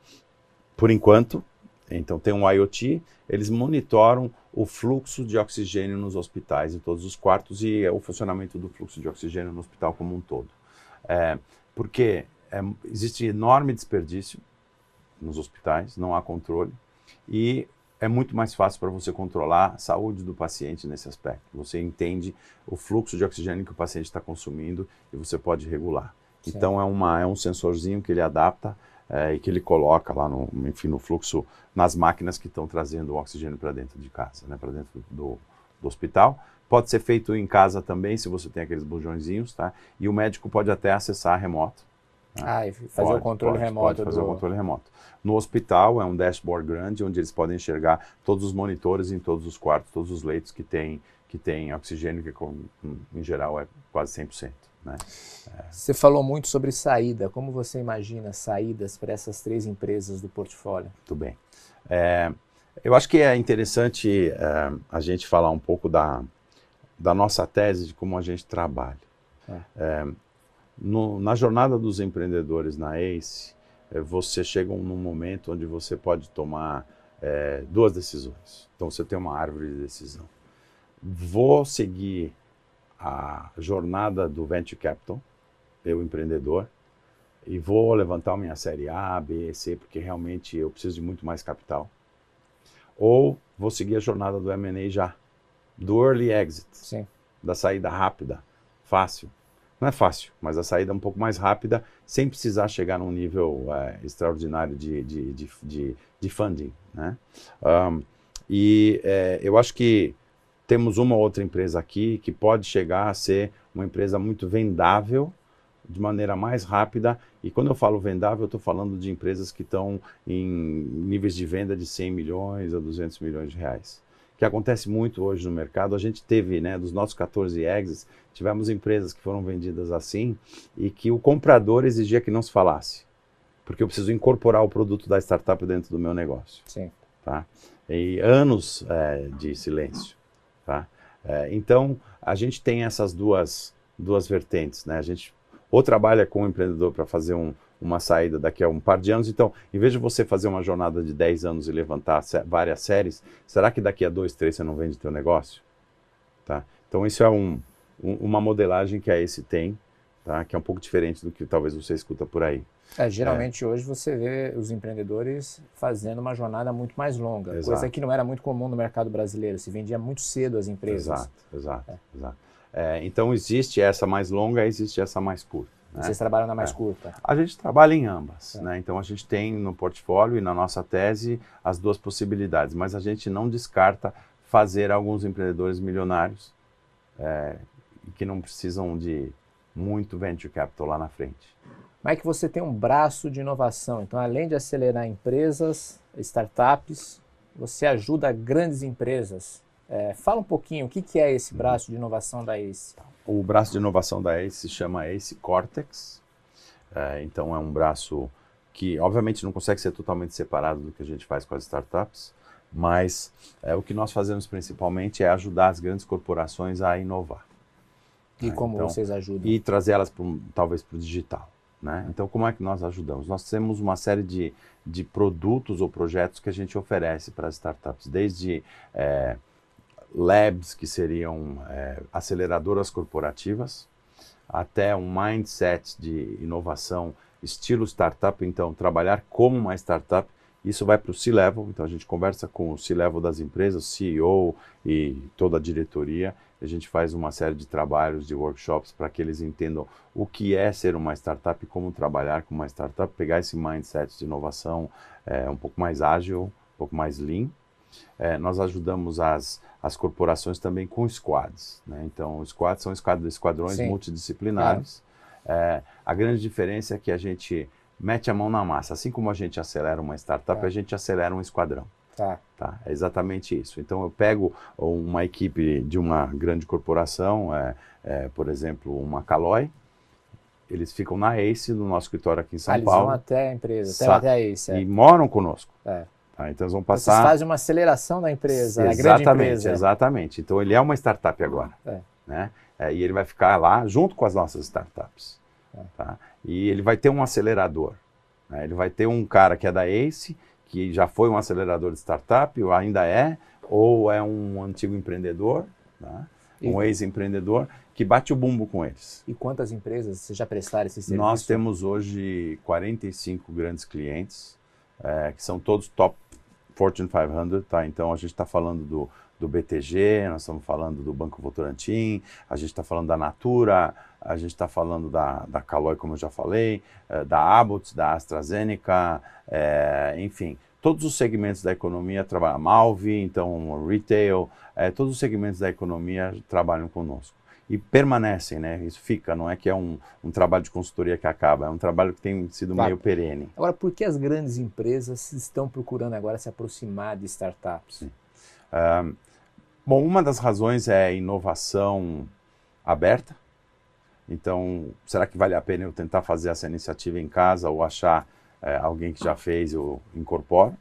por enquanto, então tem um IoT, eles monitoram o fluxo de oxigênio nos hospitais, em todos os quartos, e o funcionamento do fluxo de oxigênio no hospital como um todo. É, porque é, existe enorme desperdício nos hospitais, não há controle, e é muito mais fácil para você controlar a saúde do paciente nesse aspecto. Você entende o fluxo de oxigênio que o paciente está consumindo e você pode regular. Sim. Então é, uma, é um sensorzinho que ele adapta é, e que ele coloca lá no, enfim, no fluxo nas máquinas que estão trazendo o oxigênio para dentro de casa, né, para dentro do, do hospital. Pode ser feito em casa também, se você tem aqueles bujõezinhos, tá? E o médico pode até acessar remoto. Né? Ah, e fazer pode, o controle pode, remoto. Pode fazer do... o controle remoto. No hospital é um dashboard grande onde eles podem enxergar todos os monitores em todos os quartos, todos os leitos que tem, que tem oxigênio, que em geral é quase 100%. Né? É. Você falou muito sobre saída. Como você imagina saídas para essas três empresas do portfólio? Muito bem. É, eu acho que é interessante é, a gente falar um pouco da, da nossa tese de como a gente trabalha. É. É, no, na jornada dos empreendedores na ACE, é, você chega num momento onde você pode tomar duas decisões. Então você tem uma árvore de decisão. Vou seguir a jornada do Venture Capital, eu empreendedor, e vou levantar minha série A, B, C, porque realmente eu preciso de muito mais capital. Ou vou seguir a jornada do M&A já, do early exit, Sim. da saída rápida, fácil. Não é fácil, mas a saída é um pouco mais rápida, sem precisar chegar num nível é, extraordinário de, de, de, de, de funding. Né? Um, e é, eu acho que temos uma outra empresa aqui que pode chegar a ser uma empresa muito vendável de maneira mais rápida. E quando eu falo vendável, eu estou falando de empresas que estão em níveis de venda de 100 milhões a 200 milhões de reais. Que acontece muito hoje no mercado. A gente teve, né, dos nossos 14 exits, tivemos empresas que foram vendidas assim e que o comprador exigia que não se falasse. Porque eu preciso incorporar o produto da startup dentro do meu negócio. Sim. Tá? E anos é, de silêncio. Tá? É, então, a gente tem essas duas, duas vertentes. Né? A gente ou trabalha com o empreendedor para fazer um, uma saída daqui a um par de anos. Então, em vez de você fazer uma jornada de 10 anos e levantar várias séries, será que daqui a dois, três você não vende teu negócio? Tá? Então, isso é um, um, uma modelagem que a esse tem, tá? que é um pouco diferente do que talvez você escuta por aí. É, geralmente é. hoje você vê os empreendedores fazendo uma jornada muito mais longa, exato. coisa que não era muito comum no mercado brasileiro, se vendia muito cedo as empresas. Exato, exato, é. exato. É, então existe essa mais longa, existe essa mais curta. Né? Vocês trabalham na mais é. curta? A gente trabalha em ambas, é. né? Então a gente tem no portfólio e na nossa tese as duas possibilidades, mas a gente não descarta fazer alguns empreendedores milionários é, que não precisam de muito venture capital lá na frente. Mike, você tem um braço de inovação, então além de acelerar empresas, startups, você ajuda grandes empresas é, fala um pouquinho o que, que é esse uhum. braço de inovação da ACE. O braço de inovação da ACE se chama ACE Cortex. É, então é um braço que obviamente não consegue ser totalmente separado do que a gente faz com as startups, mas é, o que nós fazemos principalmente é ajudar as grandes corporações a inovar. E né? como então, vocês ajudam? E trazer elas pro, talvez para o digital. Né? Então, como é que nós ajudamos? Nós temos uma série de, de produtos ou projetos que a gente oferece para as startups, desde é, labs, que seriam é, aceleradoras corporativas, até um mindset de inovação estilo startup, então trabalhar como uma startup, isso vai para o C-Level, então a gente conversa com o C-Level das empresas, CEO e toda a diretoria, a gente faz uma série de trabalhos, de workshops para que eles entendam o que é ser uma startup como trabalhar com uma startup, pegar esse mindset de inovação é, um pouco mais ágil, um pouco mais lean, é, nós ajudamos as, as corporações também com squads. Né? Então, os squads são esquadrões Sim. multidisciplinares. Claro. É, a grande diferença é que a gente mete a mão na massa. Assim como a gente acelera uma startup, a gente acelera um esquadrão. Tá. Tá, é exatamente isso. Então eu pego uma equipe de uma grande corporação, é, é, por exemplo, uma Caloi, eles ficam na ACE, no nosso escritório aqui em São ah, Paulo. Eles vão até a empresa, até, até a ACE. É. E moram conosco. É. Tá, então eles vão passar. Vocês fazem uma aceleração da empresa, exatamente, grande empresa. Exatamente. Então ele é uma startup agora. É. Né? É, e ele vai ficar lá junto com as nossas startups. É. Tá? E ele vai ter um acelerador. Né? Ele vai ter um cara que é da ACE, que já foi um acelerador de startup, ou ainda é, ou é um antigo empreendedor, tá? um ex-empreendedor, que bate o bumbo com eles. E quantas empresas vocês já prestaram esse serviço? Nós temos hoje 45 grandes clientes, é, que são todos top Fortune 500, tá? Então a gente está falando do, do BTG, nós estamos falando do Banco Votorantim, a gente está falando da Natura, a gente está falando da, da Caloi, como eu já falei, é, da Abbott, da AstraZeneca, é, enfim, todos os segmentos da economia trabalham, Malvi, então retail, é, todos os segmentos da economia trabalham conosco e permanecem, né? Isso fica, não é que é um, um trabalho de consultoria que acaba, é um trabalho que tem sido claro. meio perene. Agora, por que as grandes empresas estão procurando agora se aproximar de startups? Um, bom, uma das razões é inovação aberta. Então, será que vale a pena eu tentar fazer essa iniciativa em casa ou achar é, alguém que já fez eu incorporo?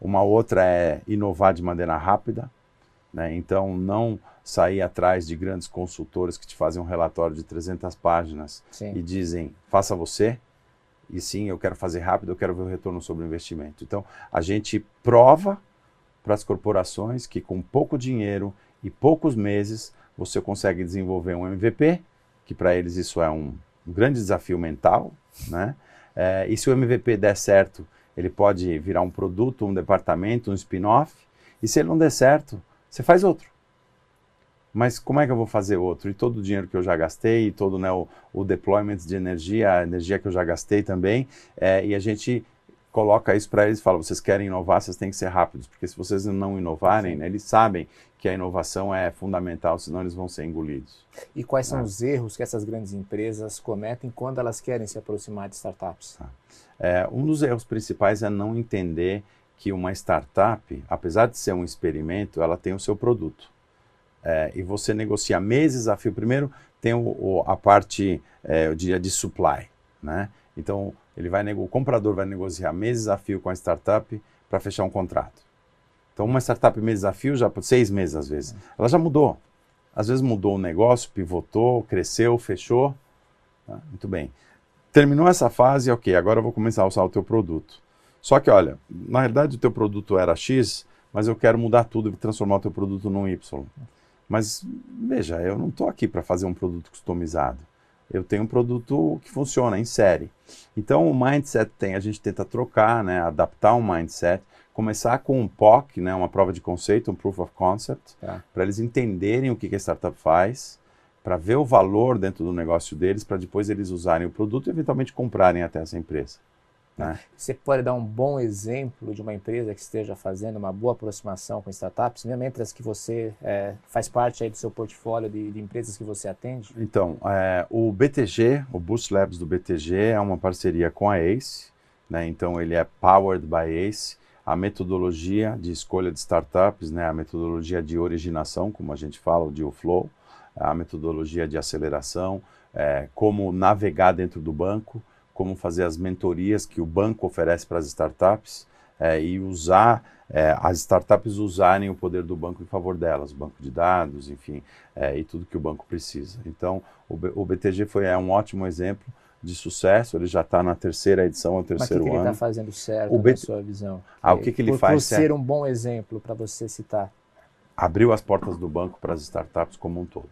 Uma outra é inovar de maneira rápida. Né? Então, não sair atrás de grandes consultores que te fazem um relatório de 300 páginas Sim. e dizem, faça você, e sim, eu quero fazer rápido, eu quero ver o retorno sobre o investimento. Então, a gente prova para as corporações que com pouco dinheiro e poucos meses você consegue desenvolver um MVP, que para eles isso é um, grande desafio mental, né? É, e se o MVP der certo, ele pode virar um produto, um departamento, um spin-off. E se ele não der certo, você faz outro. Mas como é que eu vou fazer outro? E todo o dinheiro que eu já gastei, e todo né, o, o deployment de energia, a energia que eu já gastei também, é, e a gente coloca isso para eles e fala: vocês querem inovar, vocês têm que ser rápidos, porque se vocês não inovarem, né, eles sabem que a inovação é fundamental, senão eles vão ser engolidos. E quais são É. os erros que essas grandes empresas cometem quando elas querem se aproximar de startups? É, um dos erros principais é não entender que uma startup, apesar de ser um experimento, ela tem o seu produto. É, e você negocia meses a fio. Primeiro tem o, o- a parte, é, eu diria, de supply. Né? Então, ele vai o comprador vai negociar meses a fio com a startup para fechar um contrato. Então, uma startup meses a fio, já por seis meses às vezes, ela já mudou. Às vezes mudou o negócio, pivotou, cresceu, fechou. Tá? Muito bem. Terminou essa fase, ok, agora eu vou começar a usar o teu produto. Só que, olha, na realidade o teu produto era X, mas eu quero mudar tudo e transformar o teu produto num Y. Mas, veja, eu não estou aqui para fazer um produto customizado. Eu tenho um produto que funciona em série. Então, o mindset tem, a gente tenta trocar, né, adaptar um mindset, começar com um POC, né, uma prova de conceito, um Proof of Concept, Tá. para eles entenderem o que, que a startup faz, para ver o valor dentro do negócio deles, para depois eles usarem o produto e eventualmente comprarem até essa empresa. Né? Você pode dar um bom exemplo de uma empresa que esteja fazendo uma boa aproximação com startups, mesmo entre as que você é, faz parte aí do seu portfólio de, de empresas que você atende? Então, é, o BTG, o Boost Labs do BTG é uma parceria com a ACE, né? então ele é powered by ACE. A metodologia de escolha de startups, né? a metodologia de originação, como a gente fala, o deal flow, a metodologia de aceleração, é, como navegar dentro do banco, como fazer as mentorias que o banco oferece para as startups é, e usar é, as startups usarem o poder do banco em favor delas, banco de dados, enfim, é, e tudo que o banco precisa. Então, o, B- o BTG foi é um ótimo exemplo de sucesso. Ele já está na terceira edição, é o Mas o que, terceiro que ele ano. está fazazendo certo O na BT sua visão? Ah, o que que ele por, faz Por certo? ser um bom exemplo para você citar. abriu as portas do banco para as startups como um todo.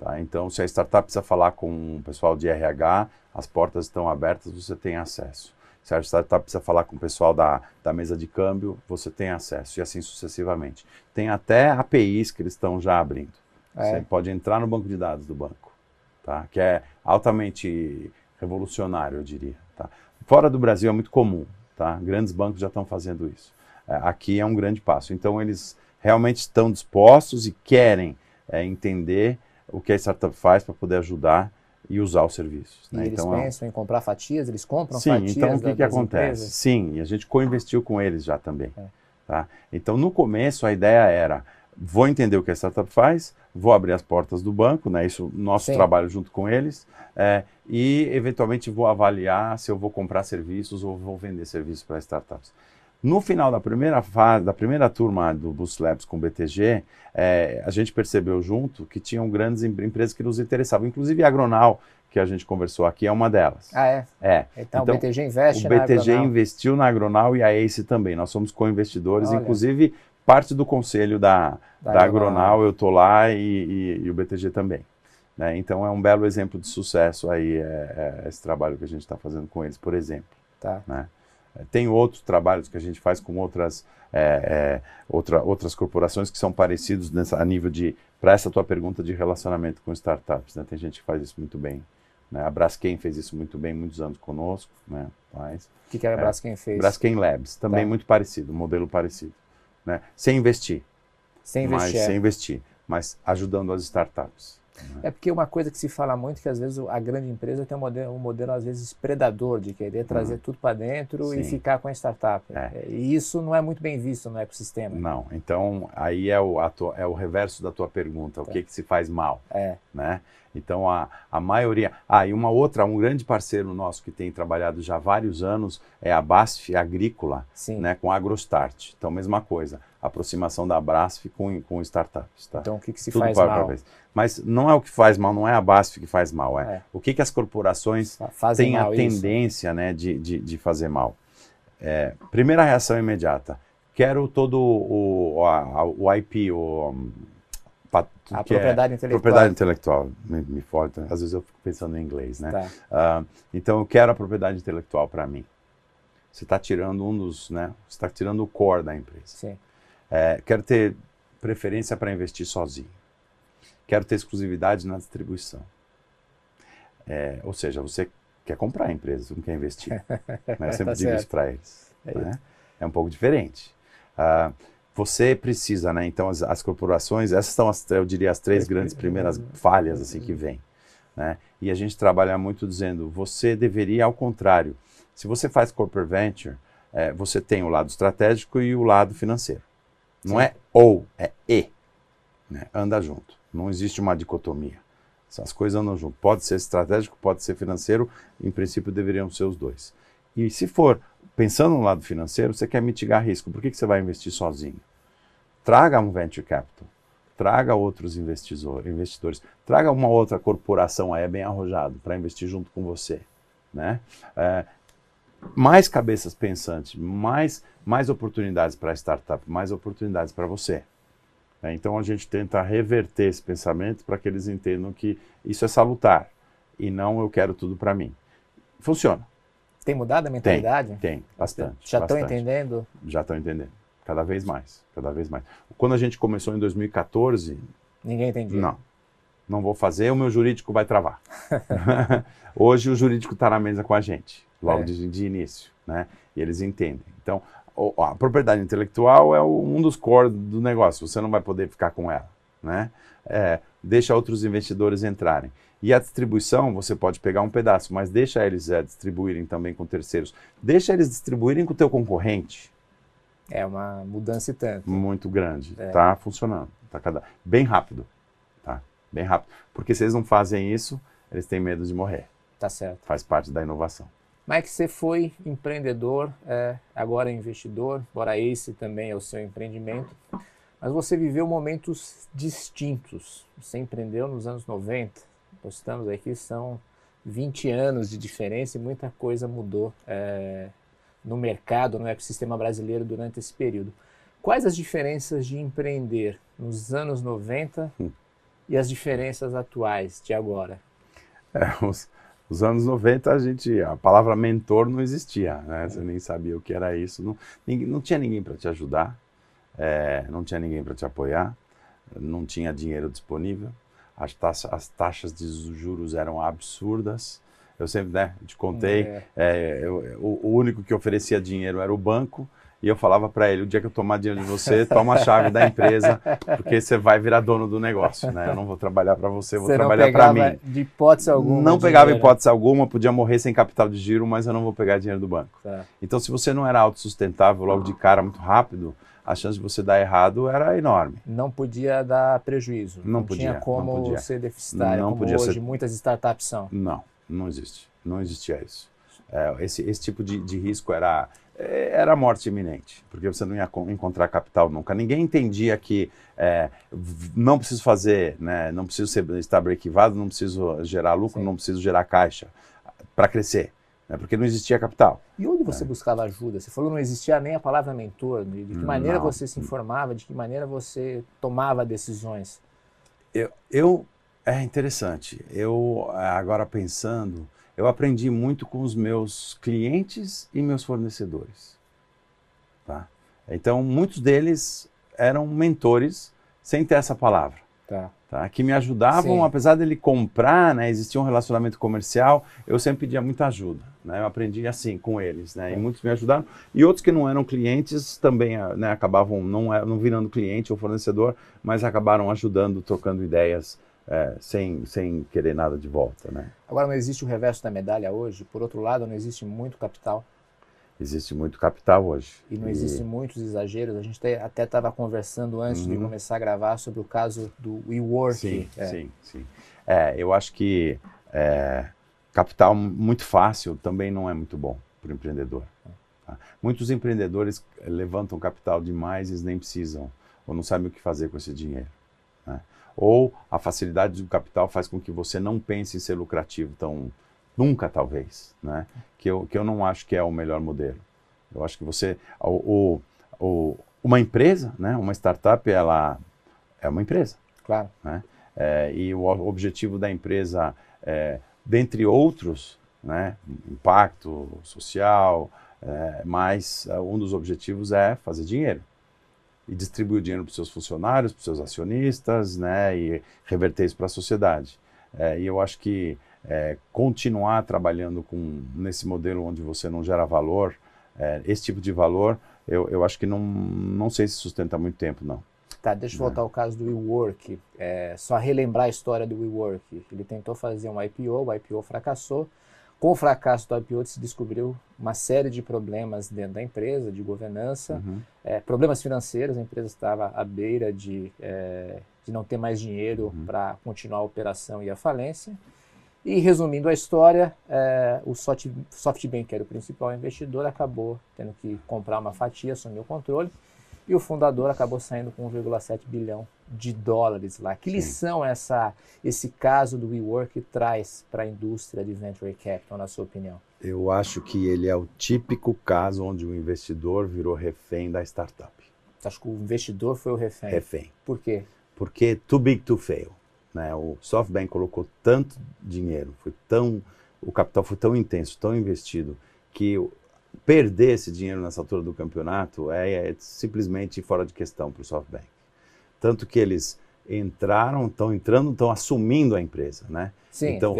Tá? Então, se a startup precisa falar com o pessoal de RH, as portas estão abertas, você tem acesso. Se a startup precisa falar com o pessoal da, da mesa de câmbio, você tem acesso, e assim sucessivamente. Tem até APIs que eles estão já abrindo. É. Você pode entrar no banco de dados do banco, tá? que é altamente revolucionário, eu diria. Tá? Fora do Brasil é muito comum, tá? grandes bancos já estão fazendo isso. É, aqui é um grande passo. Então, eles realmente estão dispostos e querem é, entender o que a startup faz para poder ajudar e usar os serviços. E né? eles Então, é pensam em comprar fatias, eles compram Sim, fatias então o que, da- que acontece? empresas? Sim, e a gente co-investiu com eles já também. É. Tá? Então, no começo, a ideia era: vou entender o que a startup faz, vou abrir as portas do banco, né? isso nosso Sim. trabalho junto com eles, é, e eventualmente vou avaliar se eu vou comprar serviços ou vou vender serviços para startups. No final da primeira fase, da primeira turma do Boost Labs com o BTG, é, a gente percebeu junto que tinham grandes em- empresas que nos interessavam, inclusive a Agronal, que a gente conversou aqui, é uma delas. Ah, é? É. Então, Então, o BTG investe O na BTG investiu na Agronal e a ACE também. Nós somos co-investidores, inclusive parte do conselho da, Da da, Agronal. Agronal, eu estou lá e, e- e o BTG também. né? Então é um belo exemplo de sucesso aí é, é, esse trabalho que a gente está fazendo com eles, por exemplo. Tá. né? É, Tem outros trabalhos que a gente faz com outras, é, é, outra- outras corporações que são parecidos nessa, a nível de, para essa tua pergunta de relacionamento com startups. Né? Tem gente que faz isso muito bem. Né? A Braskem fez isso muito bem, muitos anos conosco. Né? Faz. O que, que a É. Braskem fez? Braskem Labs, também Tá. muito parecido, um modelo parecido. Né? Sem investir, Sem mas investir. é. sem investir, mas ajudando as startups. É porque uma coisa que se fala muito é que às vezes a grande empresa tem um modelo, um modelo às vezes predador de querer trazer tudo para dentro e Sim. ficar com a startup. É. E isso não é muito bem visto no ecossistema. Não, então aí é o, tua- é o reverso da tua pergunta, o Tá. que, que se faz mal, É. né? Então a, a maioria. Ah, e uma outra, um grande parceiro nosso que tem trabalhado já há vários anos é a BASF Agrícola, Sim. né, com a AgroStart. Então, mesma coisa, aproximação da BASF com, com startups. Tá? Então o que, que se Tudo faz mal? para- Mas não é o que faz mal, não é a BASF que faz mal, é, É. o que, que as corporações Fa- Fazem têm a isso? tendência né, de, de, de fazer mal. É, primeira reação imediata. Quero todo o, a- a- o IP, o, A é propriedade intelectual. propriedade intelectual. Me, me falta, às vezes eu fico pensando em inglês, né? Tá. Ah, então eu quero a propriedade intelectual para mim. Você está tirando um dos, né? Você está tirando o core da empresa. Sim. É, quero ter preferência para investir sozinho. Quero ter exclusividade na distribuição. É, ou seja, você quer comprar a empresa, você não quer investir. né? Eu sempre Tá digo isso certo. para eles. É né? É um pouco diferente. Ah, você precisa, né? Então, as, as corporações, essas são, as, eu diria, as três grandes primeiras falhas assim que vêm. Né? E a gente trabalha muito dizendo, você deveria, ao contrário, se você faz corporate venture, eh, você tem o lado estratégico e o lado financeiro. Não Sim. é ou, é e. né? Anda junto. Não existe uma dicotomia. Essas coisas andam junto. Pode ser estratégico, pode ser financeiro, em princípio deveriam ser os dois. E se for pensando no lado financeiro, você quer mitigar risco, por que, que você vai investir sozinho? Traga um venture capital, traga outros investidor- investidores, traga uma outra corporação aí bem arrojado para investir junto com você, né? É, mais cabeças pensantes, mais mais oportunidades para a startup, mais oportunidades para você. né? Então a gente tenta reverter esse pensamento para que eles entendam que isso é salutar e não eu quero tudo para mim. Funciona, Tem mudado a mentalidade? tem bastante. Já estão entendendo? já estão entendendo. Cada vez mais, cada vez mais. Quando a gente começou em 2014, Ninguém entendia. não, não vou fazer, o meu jurídico vai travar. Hoje o jurídico está na mesa com a gente, logo É. de, de início, né? E eles entendem. Então, a propriedade intelectual é um dos core do negócio. Você não vai poder ficar com ela, né? É, deixa outros investidores entrarem. E a distribuição, você pode pegar um pedaço, mas deixa eles é, distribuírem também com terceiros. Deixa eles distribuírem com o teu concorrente É uma mudança e tanto. muito grande. É. Tá funcionando. Tá cada... Bem rápido. Tá? Bem rápido. Porque se eles não fazem isso, eles têm medo de morrer. Tá certo. Faz parte da inovação. Mike, você foi empreendedor, é, agora é investidor, embora esse também é o seu empreendimento, mas você viveu momentos distintos. Você empreendeu nos anos 90, postamos aqui, são 20 anos de diferença e muita coisa mudou é, no mercado, no ecossistema brasileiro durante esse período. Quais as diferenças de empreender nos anos 90 Hum. e as diferenças atuais de agora? É, os, os anos 90, a gente, a palavra mentor não existia, né? Você nem sabia o que era isso. Não, ninguém- não tinha ninguém para te ajudar, é, não tinha ninguém para te apoiar, não tinha dinheiro disponível, as, taxa, as taxas de juros eram absurdas. Eu sempre, né, te contei, É, É, eu- o, único que oferecia dinheiro era o banco. E eu falava para ele: o dia que eu tomar dinheiro de você, toma a chave da empresa, porque você vai virar dono do negócio. Né? Eu não vou trabalhar para você, eu vou você trabalhar para mim. de hipótese alguma. Não pegava dinheiro. hipótese alguma, podia morrer sem capital de giro, mas eu não vou pegar dinheiro do banco. Tá. Então, se você não era autossustentável logo de cara, muito rápido, a chance de você dar errado era enorme. Não podia dar prejuízo. Não tinha podia, como não podia. ser deficitário, Não como podia hoje ser- muitas startups são. Não, não existe. Não existia isso. É, esse, esse tipo de, de risco era, é, era morte iminente, porque você não ia co- encontrar capital nunca. Ninguém entendia que é, não preciso fazer, né, não preciso ser, estar brequivado, não preciso gerar lucro, Sim. não preciso gerar caixa para crescer, né, porque não existia capital. E onde É. você buscava ajuda? Você falou não existia nem a palavra mentor. De, de que maneira Não. você se informava? De que maneira você tomava decisões? Eu, eu é interessante. Eu agora pensando, eu aprendi muito com os meus clientes e meus fornecedores. Tá? Então, muitos deles eram mentores sem ter essa palavra. Tá. Tá? Que me ajudavam, Sim. apesar dele comprar, né, existia um relacionamento comercial, eu sempre pedia muita ajuda. Né? Eu aprendi assim com eles, né? E muitos me ajudaram. E outros que não eram clientes também ah, né, acabavam não, é- não virando cliente ou fornecedor, mas acabaram ajudando, trocando ideias, eh, sem, sem querer nada de volta. Né? Agora não existe o reverso da medalha hoje. Por outro lado, não existe muito capital. Existe muito capital hoje. E não existem muitos exageros. A gente até estava conversando antes uhum. de começar a gravar sobre o caso do WeWork. Sim, é. sim, sim. É, eu acho que é, capital muito fácil também não é muito bom para o empreendedor. Tá? Muitos empreendedores levantam capital demais e nem precisam, ou não sabem o que fazer com esse dinheiro. Né? Ou a facilidade do capital faz com que você não pense em ser lucrativo tão nunca talvez, né? Que eu, que eu não acho que é o melhor modelo. Eu acho que você, o, o, o uma empresa, né? Uma startup, ela é uma empresa. Claro. Né? É, e o objetivo da empresa, é, dentre outros, né? Impacto social, é, mas é, um dos objetivos é fazer dinheiro e distribuir o dinheiro para os seus funcionários, para os seus acionistas, né? E reverter isso para a sociedade. É, e eu acho que é, continuar trabalhando com nesse modelo onde você não gera valor, é, esse tipo de valor, eu, eu acho que não, não sei se sustenta muito tempo, não. Tá, deixa eu né? voltar ao caso do WeWork. É, só relembrar a história do WeWork. Ele tentou fazer um IPO, o IPO fracassou. Com o fracasso do IPO, se descobriu uma série de problemas dentro da empresa, de governança, uhum. é, problemas financeiros. A empresa estava à beira de, é, de não ter mais dinheiro uhum. para continuar a operação e a falência. E resumindo a história, é, o SoftBank, que era o principal investidor, acabou tendo que comprar uma fatia, assumir o controle, e o fundador acabou saindo com 1,7 bilhão de dólares lá. Que Sim. lição essa, esse caso do WeWork traz para a indústria de venture capital, na sua opinião? Eu acho que ele é o típico caso onde o investidor virou refém da startup. Acha que o investidor foi o refém? Refém. Por quê? Porque too big to fail. Né? O SoftBank colocou tanto dinheiro, foi tão, o capital foi tão intenso, tão investido, que perder esse dinheiro nessa altura do campeonato é, é simplesmente fora de questão para o SoftBank. Tanto que eles entraram, estão entrando, estão assumindo a empresa, né? Sim, então,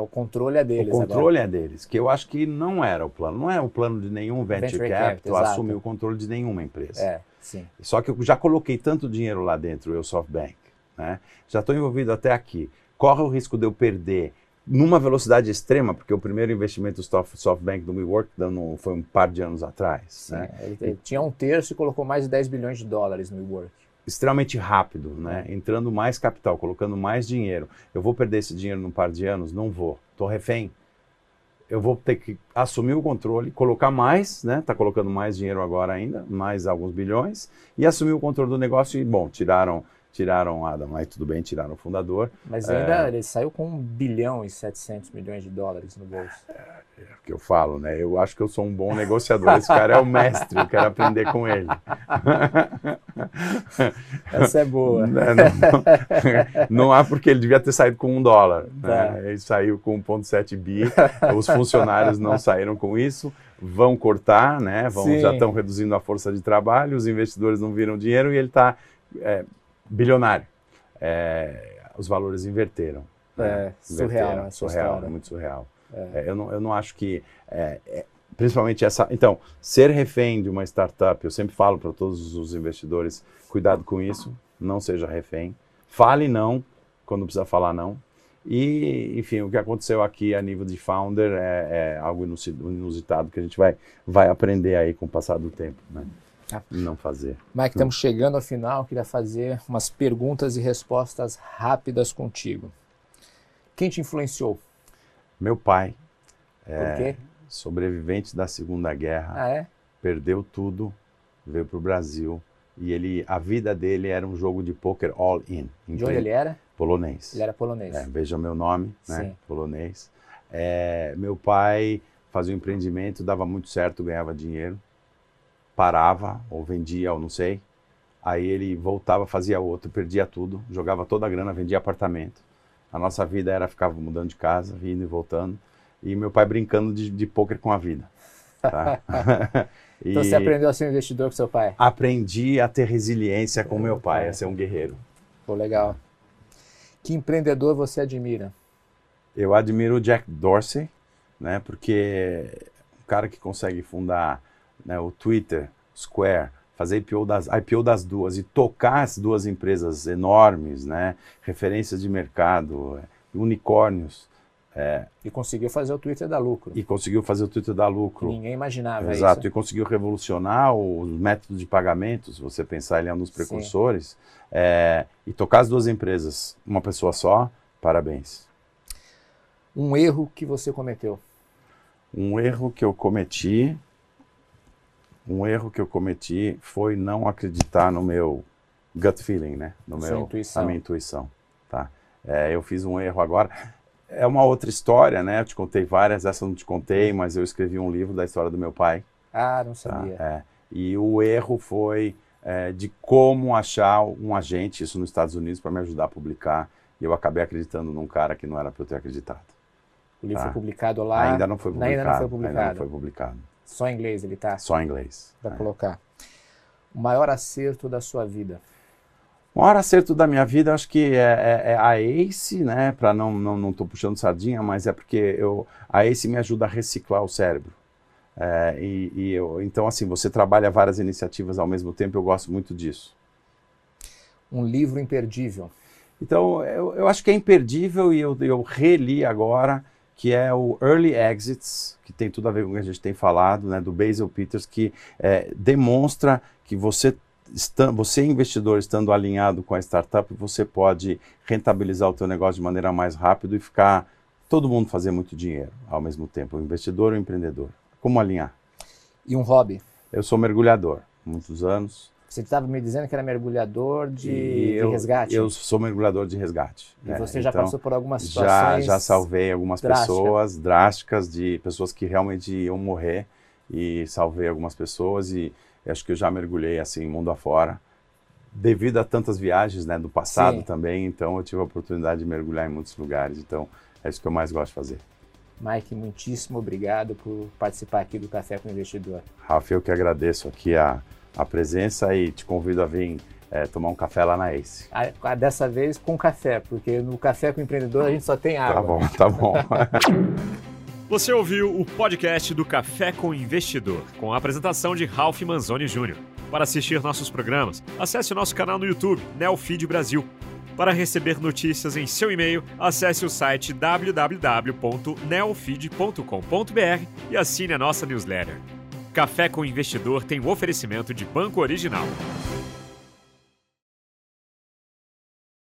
o controle é deles. O controle agora. é deles, que eu acho que não era o plano. Não é o plano de nenhum venture, venture capital cap, assumir o controle de nenhuma empresa. É, sim. Só que eu já coloquei tanto dinheiro lá dentro, eu SoftBank, né? Já estou envolvido até aqui. Corre o risco de eu perder numa velocidade extrema, porque o primeiro investimento do SoftBank do WeWork dando, foi um par de anos atrás. Né? ele, ele, tinha um terço e colocou mais de 10 bilhões de dólares no WeWork. Extremamente rápido, né? É. entrando mais capital, colocando mais dinheiro. Eu vou perder esse dinheiro num par de anos? Não vou. Estou refém. Eu vou ter que assumir o controle, colocar mais, né? Está colocando mais dinheiro agora ainda, mais alguns bilhões, e assumir o controle do negócio. E, bom, tiraram tiraram Adam, mas tudo bem, tiraram o fundador. Mas ainda é, ele saiu com 1 bilhão e 700 milhões de dólares no bolso. É, é o que eu falo, né? Eu acho que eu sou um bom negociador. Esse cara é o mestre, eu quero aprender com ele. Essa é boa. Não, não, não, há porque ele devia ter saído com um dólar. Né? Tá. Ele saiu com 1,7 bi. Os funcionários não saíram com isso. Vão cortar, né? Vão, já estão reduzindo a força de trabalho. Os investidores não viram dinheiro e ele está é, bilionário. É, os valores inverteram. É, né? surreal, é surreal, é muito surreal. É. é. eu, não, eu não acho que, é, é, principalmente essa, então, ser refém de uma startup, eu sempre falo para todos os investidores, cuidado com isso, não seja refém, fale não quando precisa falar não, e, enfim, o que aconteceu aqui a nível de founder é, é algo inusitado que a gente vai, vai aprender aí com o passar do tempo, né? Tá. Não fazer. Mike, estamos chegando ao final. Queria fazer umas perguntas e respostas rápidas contigo. Quem te influenciou? Meu pai. Por é, quê? Sobrevivente da Segunda Guerra. Ah, é? Perdeu tudo, veio para o Brasil. E ele, a vida dele era um jogo de poker all-in. De onde ele era? Polonês. Ele era polonês. É, veja meu nome, né? Sim. Polonês. É, meu pai fazia um empreendimento, dava muito certo, ganhava dinheiro parava, ou vendia, ou não sei. Aí ele voltava, fazia outro, perdia tudo, jogava toda a grana, vendia apartamento. A nossa vida era ficava mudando de casa, indo e voltando. E meu pai brincando de, de pôquer com a vida. Tá? e então você aprendeu a ser um investidor com seu pai? Aprendi a ter resiliência com meu pai, a ser um guerreiro. Pô, legal. Que empreendedor você admira? Eu admiro o Jack Dorsey, né? Porque um cara que consegue fundar né, o Twitter, Square, fazer IPO das, IPO das duas e tocar as duas empresas enormes, né, referências de mercado, unicórnios, É, e conseguiu fazer o Twitter dar lucro. E conseguiu fazer o Twitter dar lucro. Ninguém imaginava Exato, isso. e conseguiu revolucionar os métodos de pagamento, se você pensar, ele é um dos precursores. É, e tocar as duas empresas, uma pessoa só, parabéns. Um erro que você cometeu? Um erro que eu cometi, um erro que eu cometi foi não acreditar no meu gut feeling, né? No meu, intuição. Na minha intuição, tá? É, eu fiz um erro agora. É uma outra história, né? Eu te contei várias, essa eu não te contei, mas eu escrevi um livro da história do meu pai. Ah, não Tá? sabia. É. E o erro foi é, de como achar um agente, isso nos Estados Unidos, para me ajudar a publicar. E eu acabei acreditando num cara que não era para eu ter acreditado. O livro Tá. foi publicado lá. ainda não foi publicado. Ainda não foi publicado. Ainda não foi publicado. Só em inglês ele tá? Só em inglês. Para É. colocar. O maior acerto da sua vida? O maior acerto da minha vida, acho que é, é- é a ACE, né? Para não, não, não tô puxando sardinha, mas é porque eu, a ACE me ajuda a reciclar o cérebro. É, e, e eu, então, assim, você trabalha várias iniciativas ao mesmo tempo, eu gosto muito disso. Um livro imperdível? Então, eu, eu acho que é imperdível e eu, eu reli agora, que é o Early Exits, que tem tudo a ver com o que a gente tem falado, né, do Basil Peters, que é, demonstra que você, está, você, investidor, estando alinhado com a startup, você pode rentabilizar o teu negócio de maneira mais rápida e ficar todo mundo fazer muito dinheiro ao mesmo tempo, o investidor e o empreendedor. Como alinhar? E um hobby? Eu sou mergulhador, muitos anos. Você estava me dizendo que era mergulhador de, de eu, resgate. Eu sou mergulhador de resgate. E né? você já Então, passou por algumas Já, situações? já salvei algumas drásticas. pessoas drásticas, de pessoas que realmente iam morrer, e salvei algumas pessoas, e acho que eu já mergulhei assim, mundo afora, devido a tantas viagens né, do passado Sim. também, então eu tive a oportunidade de mergulhar em muitos lugares, então é isso que eu mais gosto de fazer. Mike, muitíssimo obrigado por participar aqui do Café com o Investidor. Rafa, eu que agradeço aqui a, a presença e te convido a vir eh, tomar um café lá na Ace. A- a- dessa vez com café, porque no Café com o Empreendedor a gente só tem água. Tá bom, tá bom. Você ouviu o podcast do Café com Investidor, com a apresentação de Ralph Manzoni Jr. Para assistir nossos programas, acesse o nosso canal no YouTube, Neofeed Brasil. Para receber notícias em seu e-mail, acesse o site www.neofeed.com.br e assine a nossa newsletter. Café com Investidor tem o oferecimento de Banco Original.